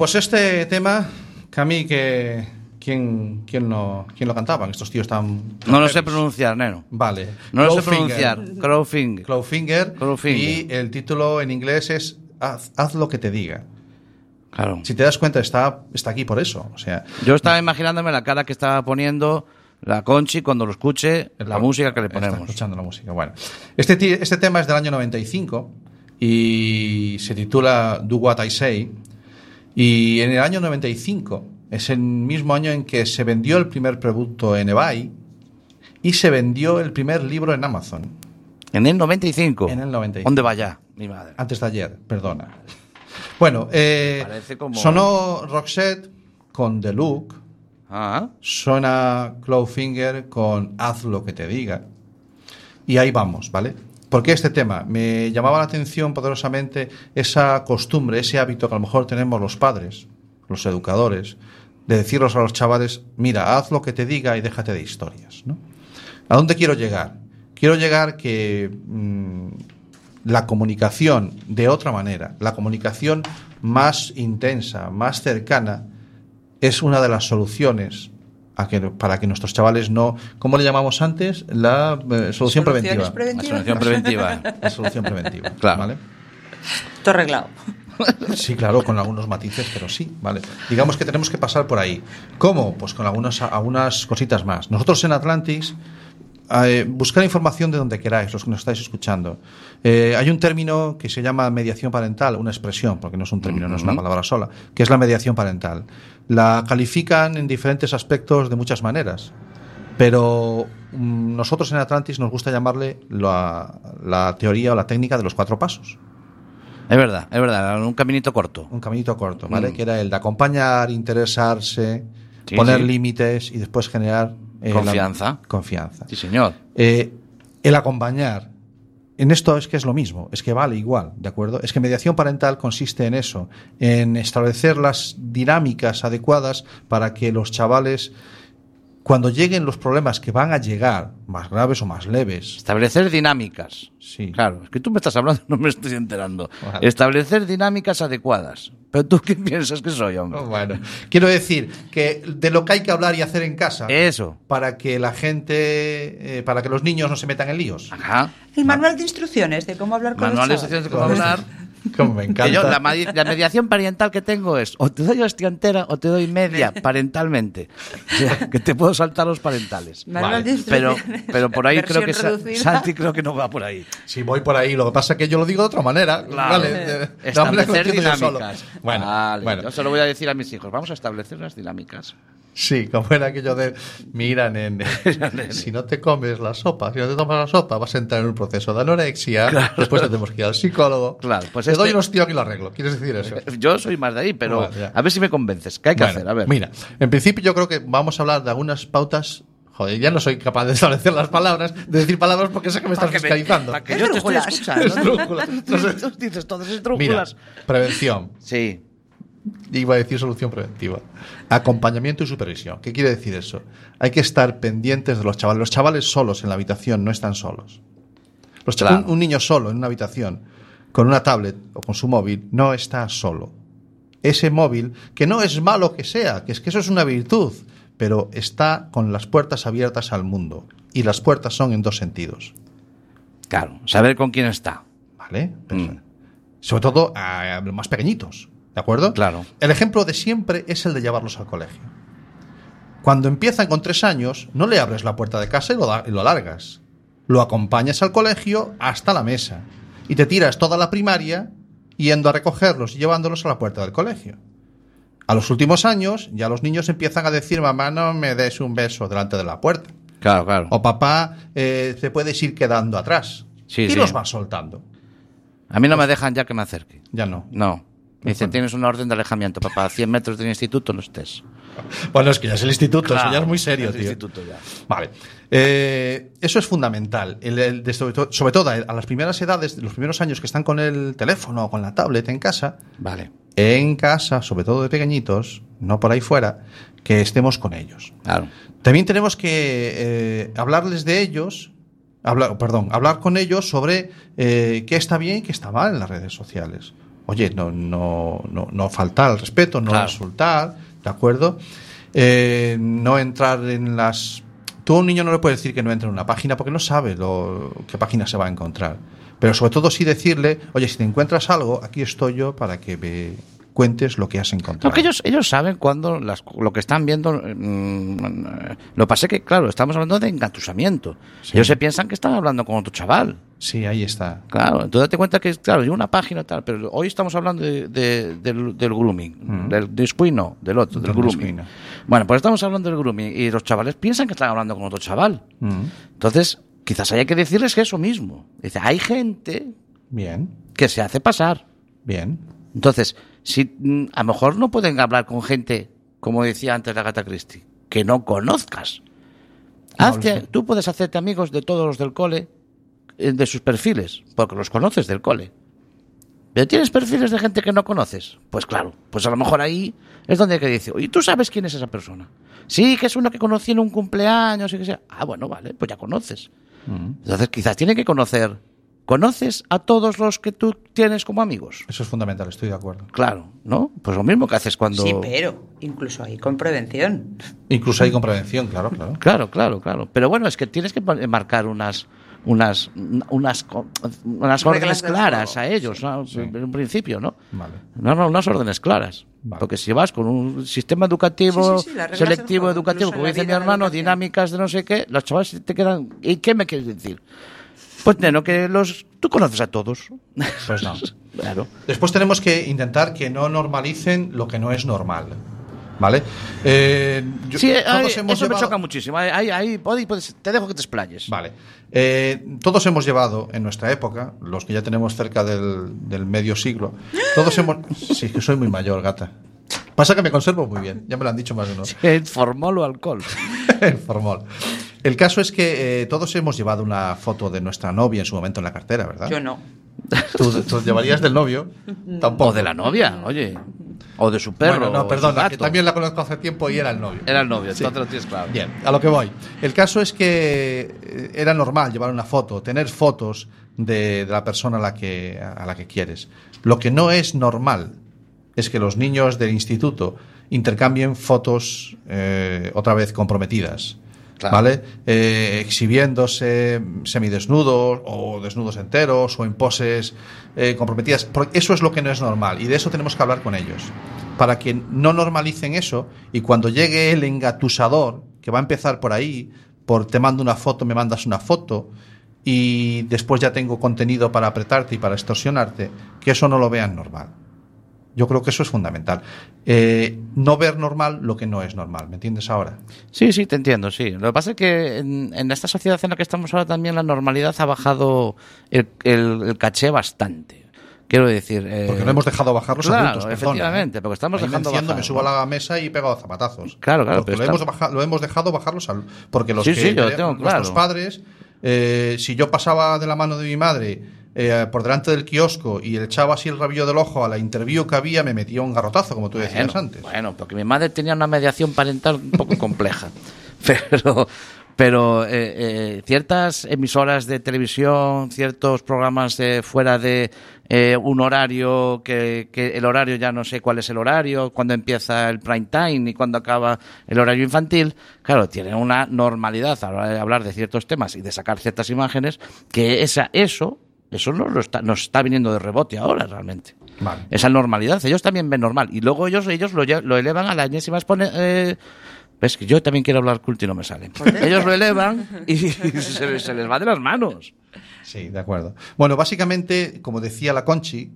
Pues este tema, Cami, que ¿quién, quién, lo, quién lo cantaban? Estos tíos tan... No lo sé pronunciar, neno. Vale. No lo sé pronunciar. Crowfinger. Clawfinger. Y el título en inglés es Haz, haz lo que te diga. Claro. Si te das cuenta, está, está aquí por eso. O sea, Yo estaba imaginándome la cara que estaba poniendo la Conchi cuando lo escuche la música que le Está ponemos. escuchando la música. Bueno, este, este tema es del año 95 y se titula Do What I Say. Y en el año 95 es el mismo año en que se vendió el primer producto en eBay y se vendió el primer libro en Amazon. En el 95. En el 95. ¿Dónde vaya? Mi madre. Antes de ayer, perdona. Bueno, eh, como- sonó Roxette con The Look, Ah, suena Clawfinger con Haz lo que te diga. Y ahí vamos, ¿vale? Porque este tema me llamaba la atención poderosamente esa costumbre, ese hábito que a lo mejor tenemos los padres, los educadores, de decirlos a los chavales, mira, haz lo que te diga y déjate de historias, ¿no? ¿A dónde quiero llegar? Quiero llegar que mm, la comunicación de otra manera, la comunicación más intensa, más cercana, es una de las soluciones a que, para que nuestros chavales no, ¿cómo le llamamos antes? La eh, solución preventiva. La solución preventiva. La solución preventiva. Claro. ¿vale? Todo arreglado. Sí, claro, con algunos matices, pero sí, vale. Digamos que tenemos que pasar por ahí. ¿Cómo? Pues con algunas, algunas cositas más. Nosotros en Atlantis, eh, buscar información de donde queráis, los que nos estáis escuchando. Eh, hay un término que se llama mediación parental, una expresión, porque no es un término, no es una palabra sola, que es la mediación parental. La califican en diferentes aspectos de muchas maneras. Pero mm, nosotros en Atlantis nos gusta llamarle la, la teoría o la técnica de los cuatro pasos. Es verdad, es verdad, un caminito corto. Un caminito corto, ¿vale? Mm. Que era el de acompañar, interesarse, Sí, poner sí. límites y después generar eh, la- Confianza. confianza. Sí, señor. Eh, el acompañar. En esto es que es lo mismo, es que vale igual, ¿de acuerdo? Es que mediación parental consiste en eso, en establecer las dinámicas adecuadas para que los chavales, cuando lleguen los problemas que van a llegar, más graves o más leves, Establecer dinámicas. Sí. Claro, es que tú me estás hablando, no me estoy enterando. Vale. Establecer dinámicas adecuadas. Pero tú qué piensas que soy, hombre. Oh, bueno, quiero decir que de lo que hay que hablar y hacer en casa, Eso. para que la gente, eh, para que los niños no se metan en líos. Ajá. El manual de instrucciones de cómo hablar con Manual de los chavales. instrucciones de cómo hablar. Como me Que encanta. yo, la, mediación parental que tengo es o te doy hostia entera o te doy media parentalmente. O sea, que te puedo saltar los parentales. De Pero, pero por ahí creo que reducida. Santi creo que no va por ahí. Si voy por ahí, lo que pasa es que yo lo digo de otra manera. Claro. Vale, lo Establecer entiendo yo solo. dinámicas. Bueno, Vale, bueno. Yo se lo voy a decir a mis hijos. Vamos a establecer unas dinámicas. Sí, como era aquello de, mira, nene, si no te comes la sopa, si no te tomas la sopa, vas a entrar en un proceso de anorexia, después te tenemos que ir al psicólogo. Claro, pues te este- doy un hostión y lo arreglo. ¿Quieres decir eso? Yo soy más de ahí, pero ya. a ver si me convences. ¿Qué hay que Bueno, hacer? A ver. Mira, en principio yo creo que vamos a hablar de algunas pautas. Joder, ya no soy capaz de establecer las palabras, de decir palabras porque sé que me estás fiscalizando. para que yo te estoy escuchando. Tú dices todas esas Mira, prevención. Sí. Iba a decir solución preventiva. Acompañamiento y supervisión. ¿Qué quiere decir eso? Hay que estar pendientes de los chavales. Los chavales solos en la habitación no están solos. Los Claro. un, un niño solo en una habitación con una tablet o con su móvil no está solo. Ese móvil, que no es malo que sea, que es que eso es una virtud, pero está con las puertas abiertas al mundo. Y las puertas son en dos sentidos. Claro, saber con quién está. ¿Vale? Mm. Sobre todo a los más pequeñitos. ¿De acuerdo? Claro. El ejemplo de siempre es el de llevarlos al colegio. Cuando empiezan con tres años, no le abres la puerta de casa y lo, da- y lo largas. Lo acompañas al colegio hasta la mesa. Y te tiras toda la primaria yendo a recogerlos y llevándolos a la puerta del colegio. A los últimos años, ya los niños empiezan a decir, mamá, no me des un beso delante de la puerta. Claro, claro. O papá, eh, te puedes ir quedando atrás. Sí, y sí. los vas soltando. A mí no me dejan ya que me acerque. Ya no. No. Me dicen, tienes una orden de alejamiento, papá. A 100 metros del instituto no estés. Bueno, es que ya es el instituto, eso Claro, ya es muy serio, es el tío. instituto ya. Vale. Eh, eso es fundamental. El- el de- sobre, to- sobre todo a a las primeras edades, los primeros años que están con el teléfono o con la tablet en casa, Vale. en casa, sobre todo de pequeñitos, no por ahí fuera, que estemos con ellos. Claro. También tenemos que eh, hablarles de ellos, hablar, perdón, hablar con ellos sobre eh, qué está bien y qué está mal en las redes sociales. Oye, no, no, no, no faltar al respeto, no Claro. insultar, ¿de acuerdo? Eh, no entrar en las... Tú a un niño no le puedes decir que no entre en una página porque no sabe lo, qué página se va a encontrar. Pero sobre todo sí decirle, oye, si te encuentras algo, aquí estoy yo para que me cuentes lo que has encontrado. Aunque ellos, ellos saben cuando las, lo que están viendo. mm, lo que pasa es que, claro, estamos hablando de engatusamiento. Sí. Ellos se piensan que están hablando con otro chaval. Sí, ahí está. Claro, entonces date cuenta que, claro, yo una página tal, pero hoy estamos hablando de- de- del, del grooming, del después no, del otro, del, Del grooming. Bueno, pues estamos hablando del grooming y los chavales piensan que están hablando con otro chaval. Entonces, quizás haya que decirles que eso mismo. Dice, hay gente Bien, que se hace pasar. bien. Entonces, si mm, a lo mejor no pueden hablar con gente, como decía antes la gata Christie, que no conozcas. No, Hazte- tú puedes hacerte amigos de todos los del cole, de sus perfiles, porque los conoces del cole. Pero tienes perfiles de gente que no conoces. Pues claro, pues a lo mejor ahí es donde hay que decir, oye, ¿tú sabes quién es esa persona? Sí, que es uno que conocí en un cumpleaños y que sea. Ah, bueno, vale, pues ya conoces. Entonces quizás tiene que conocer. ¿Conoces a todos los que tú tienes como amigos? Eso es fundamental, estoy de acuerdo. Claro, ¿no? Pues lo mismo que haces cuando... Sí, pero incluso ahí con prevención. Incluso ahí con prevención, claro, claro. Claro, claro, claro. Pero bueno, es que tienes que marcar unas, unas, unas, co- unas órdenes claras a ellos, ¿no? en un principio, ¿no? Vale. No, no, unas órdenes claras. Vale. Porque si vas con un sistema educativo, Sí, sí, sí, selectivo juego, educativo, como dice mi hermano, dinámicas de no sé qué, los chavales te quedan. ¿Y qué me quieres decir? Pues, neno, que los. Tú conoces a todos. Pues no. claro. Después tenemos que intentar que no normalicen lo que no es normal. ¿Vale? Eh, yo- Sí, todos ay, hemos eso me llevado- choca muchísimo. Ahí, ahí, ahí, puedes- puedes- te dejo que te explayes. Vale. Eh, todos hemos llevado en nuestra época, los que ya tenemos cerca del, del medio siglo, todos hemos. Sí, es que soy muy mayor, gata. Pasa que me conservo muy bien, ya me lo han dicho más de uno. En formol o alcohol. El formol. El caso es que eh, todos hemos llevado una foto de nuestra novia en su momento en la cartera, ¿verdad? Yo no. ¿Tú, tú llevarías del novio? Tampoco. O de la novia, oye. O de su perro. Bueno, no, su perdona, que también la conozco hace tiempo y era el novio. Era el novio, Sí. entonces lo tienes claro. Bien, a lo que voy. El caso es que eh, era normal llevar una foto, tener fotos de, de la persona a la, que, a la que quieres. Lo que no es normal es que los niños del instituto intercambien fotos eh, otra vez comprometidas. ¿Vale? Eh, exhibiéndose semidesnudos o desnudos enteros o en poses eh, comprometidas. Eso es lo que no es normal y de eso tenemos que hablar con ellos. Para que no normalicen eso y cuando llegue el engatusador, que va a empezar por ahí, por te mando una foto, me mandas una foto y después ya tengo contenido para apretarte y para extorsionarte, que eso no lo vean normal. Yo creo que eso es fundamental. Eh, no ver normal lo que no es normal, ¿me entiendes ahora? Sí, sí, te entiendo, sí. Lo que pasa es que en, en esta sociedad en la que estamos ahora también la normalidad ha bajado el, el- el caché bastante. Quiero decir... eh, Porque no hemos dejado bajar los claro, adultos, perdona, efectivamente, ¿eh? porque estamos Ahí me dejando enciendo, bajar, me subo ¿no? a la mesa y he pegado zapatazos. Claro, claro, Porque pero lo, está- hemos baja- lo hemos dejado bajar los al- Porque los Sí, que sí, yo eh, tengo nuestros claro. padres, eh, si yo pasaba de la mano de mi madre eh, por delante del kiosco y echaba así el rabillo del ojo a la interview que había, me metía un garrotazo, como tú decías Bueno, antes. Bueno, porque mi madre tenía una mediación parental un poco compleja. Pero, pero eh, eh, ciertas emisoras de televisión, ciertos programas de fuera de eh, un horario, que, que el horario ya no sé cuál es el horario, cuándo empieza el prime time y cuándo acaba el horario infantil, claro, tienen una normalidad a la hora de hablar de ciertos temas y de sacar ciertas imágenes, que esa, eso, eso nos, lo está, nos está viniendo de rebote ahora realmente Vale. esa normalidad. Ellos también ven normal. Y luego ellos, ellos lo, elevan a la enésima eh, Ves que yo también quiero hablar culto y no me sale. Ellos lo elevan y se, se les va de las manos. Sí, de acuerdo. Bueno, básicamente, como decía la Conchi,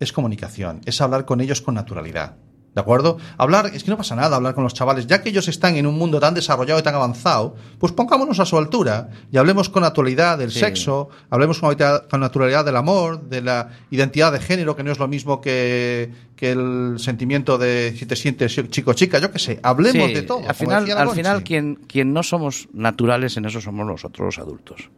es comunicación, es hablar con ellos con naturalidad. ¿De acuerdo? Hablar, es que no pasa nada hablar con los chavales, ya que ellos están en un mundo tan desarrollado y tan avanzado, pues pongámonos a su altura y hablemos con naturalidad del Sí. sexo, hablemos con, naturalidad- con naturalidad del amor, de la identidad de género, que no es lo mismo que, que el sentimiento de si te sientes chico o chica, yo qué sé, hablemos Sí, de todo. Al final, al final quien, quien no somos naturales en eso somos nosotros los adultos.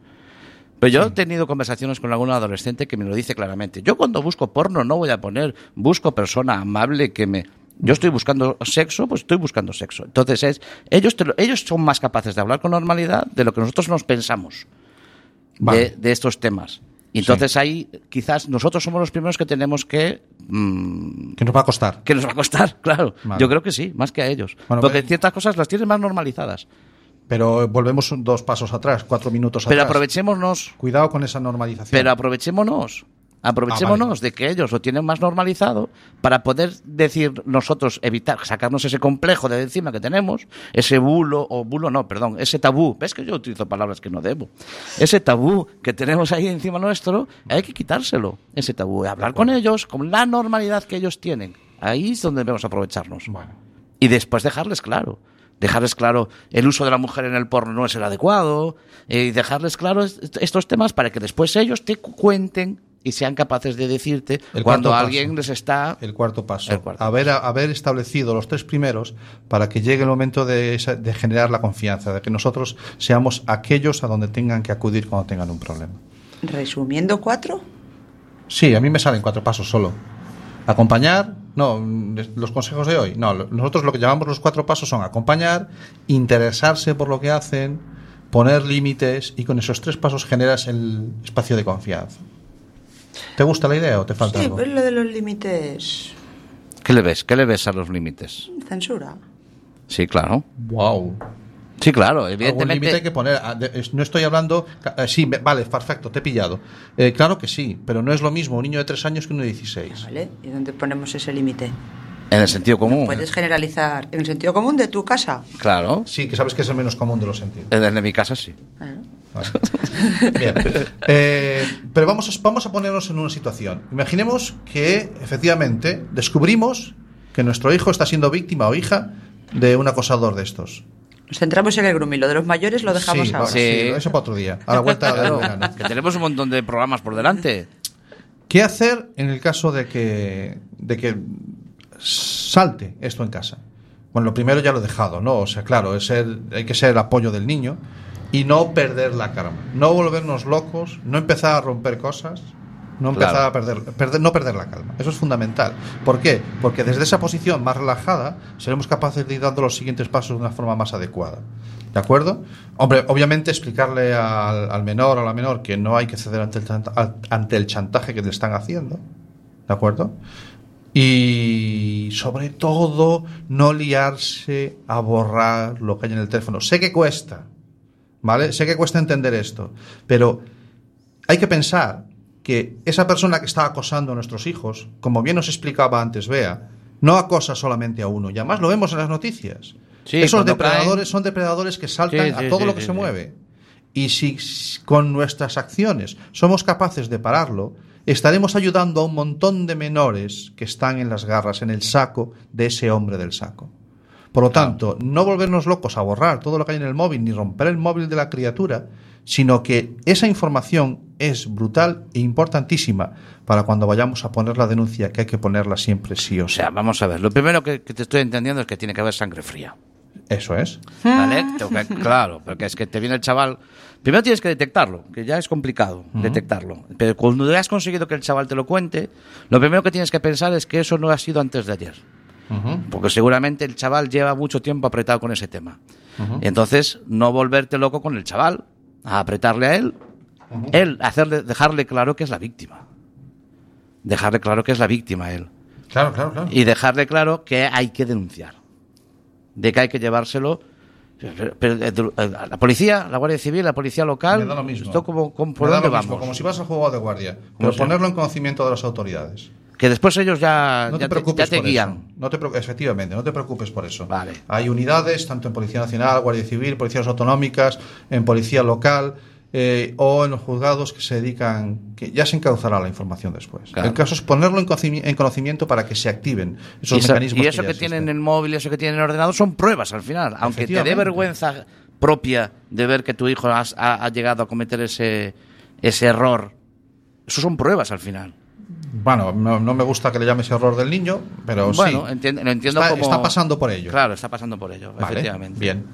Pero yo he tenido conversaciones con algún adolescente que me lo dice claramente. Yo cuando busco porno no voy a poner busco persona amable que me... Yo estoy buscando sexo, pues estoy buscando sexo. Entonces es, ellos, te lo- ellos son más capaces de hablar con normalidad de lo que nosotros nos pensamos Vale. de, de estos temas. Y entonces ahí quizás nosotros somos los primeros que tenemos que mm, Que nos va a costar. que nos va a costar, claro. Vale. Yo creo que sí, más que a ellos. Bueno, Porque ciertas cosas las tienen más normalizadas. Pero volvemos dos pasos atrás, cuatro minutos Pero atrás. aprovechémonos, Cuidado con esa normalización. pero aprovechémonos. Aprovechémonos de que ellos lo tienen más normalizado para poder decir nosotros, evitar, sacarnos ese complejo de encima que tenemos, ese bulo, o bulo no, perdón, ese tabú. ¿Ves que yo utilizo palabras que no debo? Ese tabú que tenemos ahí encima nuestro, hay que quitárselo, ese tabú. Hablar con ellos con la normalidad que ellos tienen. Ahí es donde debemos aprovecharnos. Bueno. Y después dejarles claro. Dejarles claro el uso de la mujer en el porno no es el adecuado. eh, Y dejarles claro est- estos temas para que después ellos te cu- cuenten y sean capaces de decirte El cuando cuarto alguien paso. les está. El cuarto paso. El cuarto haber, haber establecido los tres primeros para que llegue el momento de, esa- de generar la confianza, de que nosotros seamos aquellos a donde tengan que acudir cuando tengan un problema. Resumiendo cuatro, Sí, a mí me salen cuatro pasos solo. Acompañar, no, los consejos de hoy. No, nosotros lo que llamamos los cuatro pasos son acompañar, interesarse por lo que hacen, poner límites y con esos tres pasos generas el espacio de confianza. ¿Te gusta la idea o te falta sí, algo? pues lo de los límites, ¿Qué le ves? ¿Qué le ves a los límites? censura. Sí, claro. Wow. Sí, claro, Algún límite hay evidentemente. que poner. Ah, No estoy hablando. eh, sí, vale, perfecto, te he pillado. Eh, claro que sí, pero no es lo mismo un niño de 3 años que uno de 16. ¿Vale? ¿Y dónde ponemos ese límite? En el sentido común. Puedes generalizar en el sentido común de tu casa. Claro. Sí, que sabes que es el menos común de los sentidos. En el de mi casa sí. Vale. Bien. Eh, pero vamos a, vamos a ponernos en una situación. Imaginemos que efectivamente descubrimos que nuestro hijo está siendo víctima o hija de un acosador de estos. Nos centramos en el grooming. Lo de los mayores lo dejamos sí, ahora. sí, eso para otro día. A la vuelta del Claro, verano. que tenemos un montón de programas por delante. ¿Qué hacer en el caso de que, de que salte esto en casa? Bueno, lo primero ya lo he dejado, ¿no? O sea, claro, es ser, hay que ser el apoyo del niño y no perder la calma. No volvernos locos, no empezar a romper cosas, no empezar Claro. a perder, perder, no perder la calma. Eso es fundamental. ¿Por qué? Porque desde esa posición más relajada seremos capaces de ir dando los siguientes pasos de una forma más adecuada. ¿De acuerdo? Hombre, obviamente explicarle al, al menor o a la menor que no hay que ceder ante el, ante el chantaje que le están haciendo. ¿De acuerdo? Y sobre todo, no liarse a borrar lo que hay en el teléfono. Sé que cuesta, ¿vale? Sé que cuesta entender esto, pero hay que pensar que esa persona que está acosando a nuestros hijos, como bien nos explicaba antes Bea, no acosa solamente a uno, y además lo vemos en las noticias. Sí, Esos depredadores caen- son depredadores que saltan Sí, sí, a todo lo que se mueve. Y si con nuestras acciones somos capaces de pararlo, estaremos ayudando a un montón de menores que están en las garras, en el saco de ese hombre del saco. Por lo tanto, no volvernos locos a borrar todo lo que hay en el móvil ni romper el móvil de la criatura, sino que esa información es brutal e importantísima para cuando vayamos a poner la denuncia, que hay que ponerla siempre sí o O sí. sea, vamos a ver. Lo primero que, que te estoy entendiendo es que tiene que haber sangre fría. Eso es. ¿Vale? Tengo que- claro, porque es que te viene el chaval. Primero tienes que detectarlo, que ya es complicado detectarlo. Pero cuando ya has conseguido que el chaval te lo cuente, lo primero que tienes que pensar es que eso no ha sido antes de ayer. Porque seguramente el chaval lleva mucho tiempo apretado con ese tema. Y entonces, no volverte loco con el chaval, a apretarle a él, él, hacerle, dejarle claro que es la víctima. Dejarle claro que es la víctima él. Claro, claro, claro. Y dejarle claro que hay que denunciar. De que hay que llevárselo. Pero, eh, eh, la policía, la Guardia Civil, la policía local. Me da lo mismo. ¿Esto cómo, cómo- por Me da dónde lo mismo, vamos? como si vas al juego de guardia. Pero sí. ponerlo en conocimiento de las autoridades. Que después ellos ya, No ya te preocupes ya te por guían. eso. No te efectivamente, no te preocupes por eso. Vale. Hay unidades, tanto en Policía Nacional, Guardia Civil, Policías Autonómicas, en Policía Local eh, o en los juzgados que se dedican, que ya se encauzará la información después. Claro. El caso es ponerlo en, conocimi- en conocimiento para que se activen esos y, esa- mecanismos. y eso que, tienen en móvil, eso que tienen en ordenador, son pruebas al final. Aunque te dé vergüenza propia de ver que tu hijo has- ha, ha llegado a cometer ese, ese error, eso son pruebas al final. Bueno, no, no me gusta que le llames error del niño, pero bueno, sí. entiendo, lo entiendo está, como... está pasando por ello. Claro, está pasando por ello, Vale, efectivamente. Bien.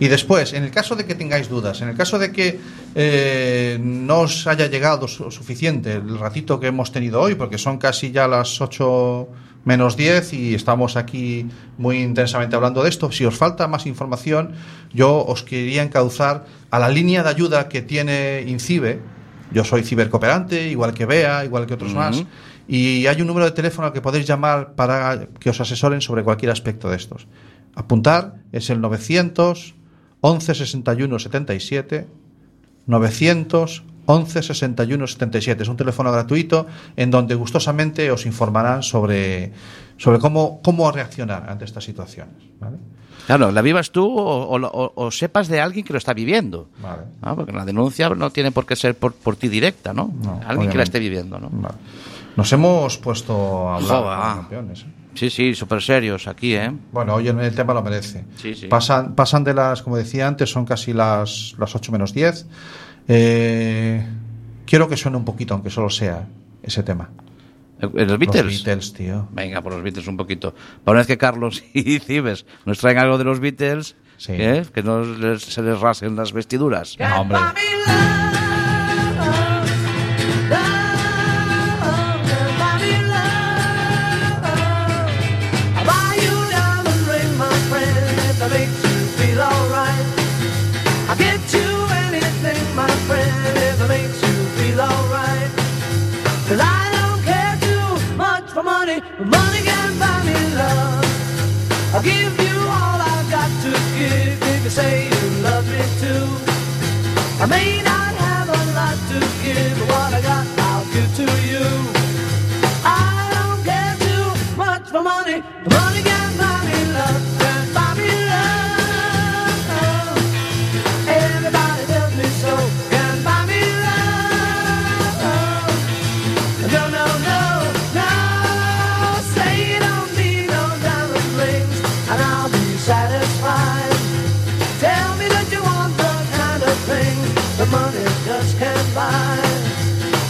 Y después, en el caso de que tengáis dudas, en el caso de que eh, no os haya llegado su- suficiente el ratito que hemos tenido hoy, porque son casi ya las 8 menos 10 y estamos aquí muy intensamente hablando de esto, si os falta más información, yo os quería encauzar a la línea de ayuda que tiene INCIBE. Yo soy cibercooperante, igual que Bea, igual que otros más. Y hay un número de teléfono al que podéis llamar para que os asesoren sobre cualquier aspecto de estos. Apuntar es el 900 11 61 77 900 11 61 77. Es un teléfono gratuito en donde gustosamente os informarán sobre, sobre cómo, cómo reaccionar ante estas situaciones. ¿vale? Claro, la vivas tú o, o o- sepas de alguien que lo está viviendo. Vale. ¿no? Porque la denuncia no tiene por qué ser por, por ti directa, ¿no? No, alguien que la obviamente. esté viviendo, ¿no? Vale. Nos hemos puesto a hablar Joder, como ah. campeones. ¿eh? Sí, sí, súper serios aquí, ¿eh? Bueno, hoy el, el tema lo merece. Sí, sí. Pasan, pasan de las, como decía antes, son casi las, las 8 menos 10. Eh, quiero que suene un poquito, aunque solo sea ese tema. ¿En los Beatles? Los Beatles, tío. Venga, por los Beatles un poquito. Para una vez que Carlos y Cibes nos traen algo de los Beatles, Sí. ¿eh? que no les- se les rasen las vestiduras. No, hombre. Buy me thing the money just can't buy.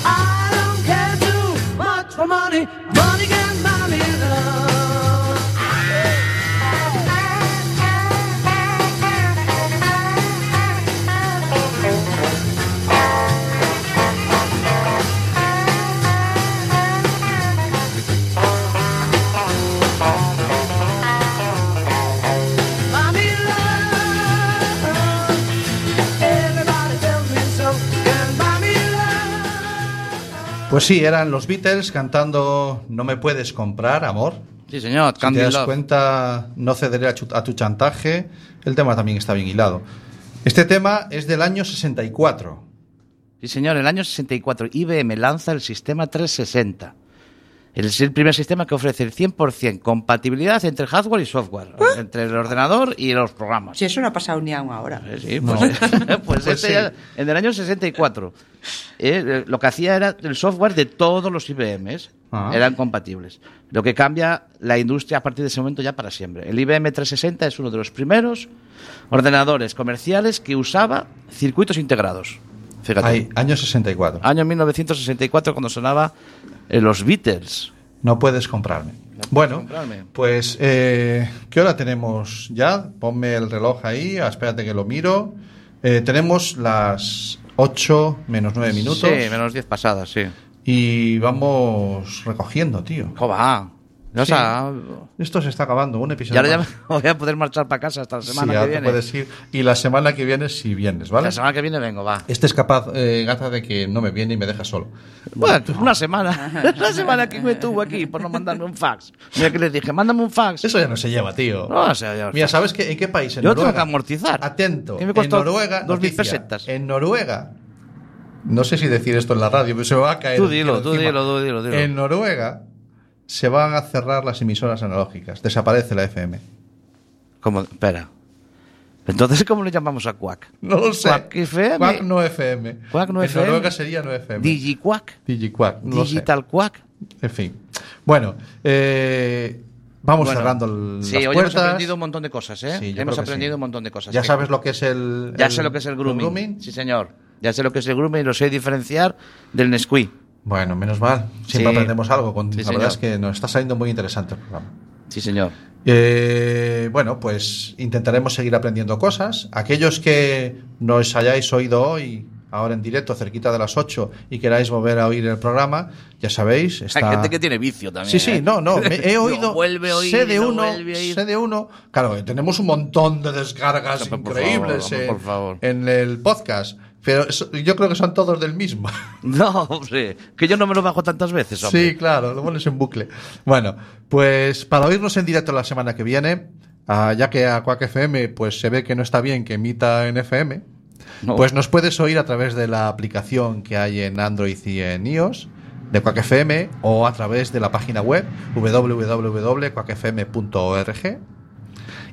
I don't care too much for money. Pues sí, eran los Beatles cantando No me puedes comprar, amor. Sí, señor, Si Candy te das Love. cuenta, no cederé a, a tu chantaje. El tema también está bien hilado. Este tema es del año 64. Sí, señor, el año 64 IBM lanza el sistema 360. Es el primer sistema que ofrece el 100% compatibilidad entre hardware y software, entre el ordenador y los programas. Si eso no ha pasado ni aún ahora. Eh, Sí, pues, pues Pues este sí. ya- en el año 64 eh, eh, lo que hacía era el software de todos los IBMs Ah. eran compatibles. Lo que cambia la industria a partir de ese momento ya para siempre. El IBM 360 es uno de los primeros ordenadores comerciales que usaba circuitos integrados. Fíjate. Ahí, año 64. Año 1964 cuando sonaba eh, los Beatles. No puedes comprarme. Bueno, comprarme. pues, eh, ¿qué hora tenemos ya? Ponme el reloj ahí, ah, espérate que lo miro. Eh, tenemos las 8 menos 9 minutos. Sí, menos 10 pasadas, sí. Y vamos recogiendo, tío. ¿Cómo va? O Sí. sea, Esto se está acabando, un y episodio. ahora ya más. me voy a poder marchar para casa hasta la Sí, semana ahora que viene. puedes ir. Y la semana que viene, si vienes, ¿vale? La semana que viene vengo, va. Este es capaz, eh, Gaza, de que no me viene y me deja solo. Bueno, una semana. Una semana que me tuvo aquí por no mandarme un fax. Mira que le dije, mándame un fax. Eso ya no se lleva, tío. No, sea, ya- Mira, ¿sabes qué, en qué país? En Yo tengo Noruega. que amortizar. Atento. ¿Qué me costó? en Noruega, Dos mil pesetas. En Noruega. No sé si decir esto en la radio, pero se me va a caer. Tú dilo, tú dilo, tú dilo, dilo. En Noruega se van a cerrar las emisoras analógicas. Desaparece la FM. ¿Cómo? Espera. Entonces, ¿cómo le llamamos a Quack? No lo sé. Quack FM. Quack no FM. Quack no en FM. Noruega sería no FM. Digiquack. Digiquack. No. Digital Quack. En fin. Bueno, eh, vamos Bueno, cerrando el, Sí, las hoy hemos puertas. aprendido un montón de cosas, ¿eh? Sí, hemos aprendido sí. un montón de cosas. Ya Que- sabes lo que es el. Ya el- sé lo que es el grooming. grooming? Sí, señor. Ya sé lo que es el grooming y lo sé diferenciar del Nesquik. Bueno, menos mal. Siempre Sí. aprendemos algo. Con, Sí, la señor. verdad es que nos está saliendo muy interesante el programa. Sí, señor. Eh, bueno, pues intentaremos seguir aprendiendo cosas. Aquellos que nos hayáis oído hoy, ahora en directo, cerquita de las 8, y queráis volver a oír el programa, ya sabéis. Está... Hay gente que tiene vicio también. Sí, sí, ¿eh? no, no, me- he oído, vuelve a oír, sé de uno, sé de uno, claro, tenemos un montón de descargas favor, increíbles en, favor. en el podcast, pero yo creo que son todos del mismo. No, hombre, que yo no me lo bajo tantas veces, hombre. Sí, claro, lo pones en bucle. Bueno, pues para oírnos en directo la semana que viene, ah, ya que a Quack FM pues se ve que no está bien que emita en FM, No. pues nos puedes oír a través de la aplicación que hay en Android y en iOS de Quack FM o a través de la página web www.quackfm.org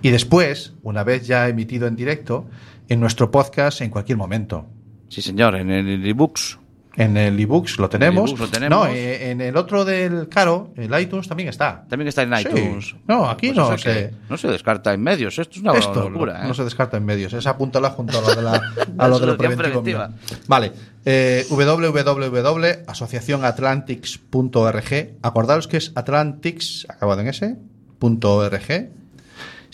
y después, una vez ya emitido en directo, en nuestro podcast en cualquier momento. Sí, señor, en el ebooks. En el ebooks lo tenemos. ebooks lo tenemos. No, eh, en el otro del Caro, el iTunes también está. También está en Sí. iTunes. No, aquí Pues no o sea se- No se descarta en medios. Esto es una Esto locura. no, ¿eh? no se descarta en medios. Esa apúntala junto a lo de, la, a lo de lo solución preventivo. preventiva. Vale. Eh, www.asociacionatlantics.org. Acordaros que es Atlantics, acabado en S, punto .org.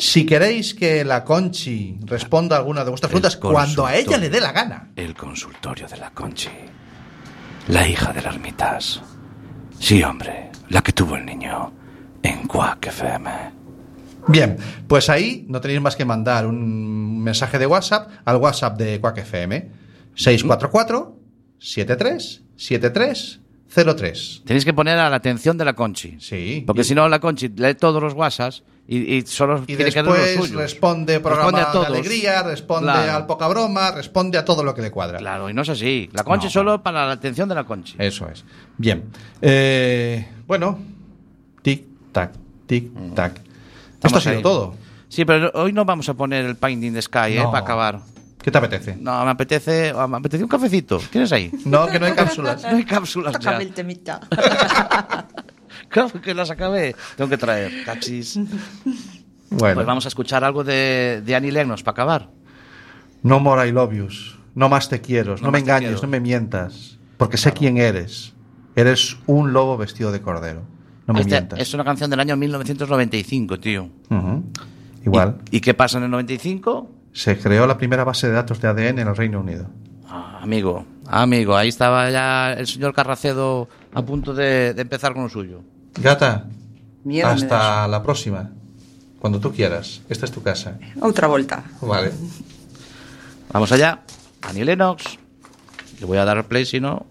Si queréis que la Conchi responda a alguna de vuestras preguntas cuando a ella le dé la gana. El consultorio de la Conchi. La hija del ermitas. Sí, hombre, la que tuvo el niño en Quack FM. Bien, pues ahí no tenéis más que mandar un mensaje de WhatsApp al WhatsApp de Quack FM 644 73 73 03. Tenéis que poner a la atención de la Conchi. Sí. Porque si no, la Conchi lee todos los WhatsApps y, y solo tiene que responde programa Responde a todos. de alegría, responde Claro. al poca broma, responde a todo lo que le cuadra. Claro, y no es así. La Conchi No. es solo para la atención de la Conchi. Eso es. Bien. Eh, bueno, tic, tac, tic, tac. Esto ha sido ahí. todo. Sí, pero hoy no vamos a poner el Paint in the Sky, ¿eh? Para acabar. ¿Qué te apetece? No, me apetece, me apetece un cafecito. ¿Tienes ahí? No, que no hay cápsulas. No hay cápsulas ya. Acabé el temita. Claro que las acabé. Tengo que traer. Cachis. Bueno, Pues vamos a escuchar algo de, de Annie Lennox para acabar. no more I love yous. No más te quiero. No, No me engañes, quiero. no me mientas. Porque sé quién eres. Eres un lobo vestido de cordero. No me Este mientas. es una canción del año 1995, tío. Igual. ¿Y, y qué pasa en el 95? Se creó la primera base de datos de ADN en el Reino Unido. Ah, amigo, amigo, ahí estaba ya el señor Carracedo a punto de, de empezar con lo suyo. Gata, hasta la próxima. Cuando tú quieras. Esta es tu casa. Otra vuelta. Vale. Vamos allá. Annie Lennox. Le voy a dar play si no.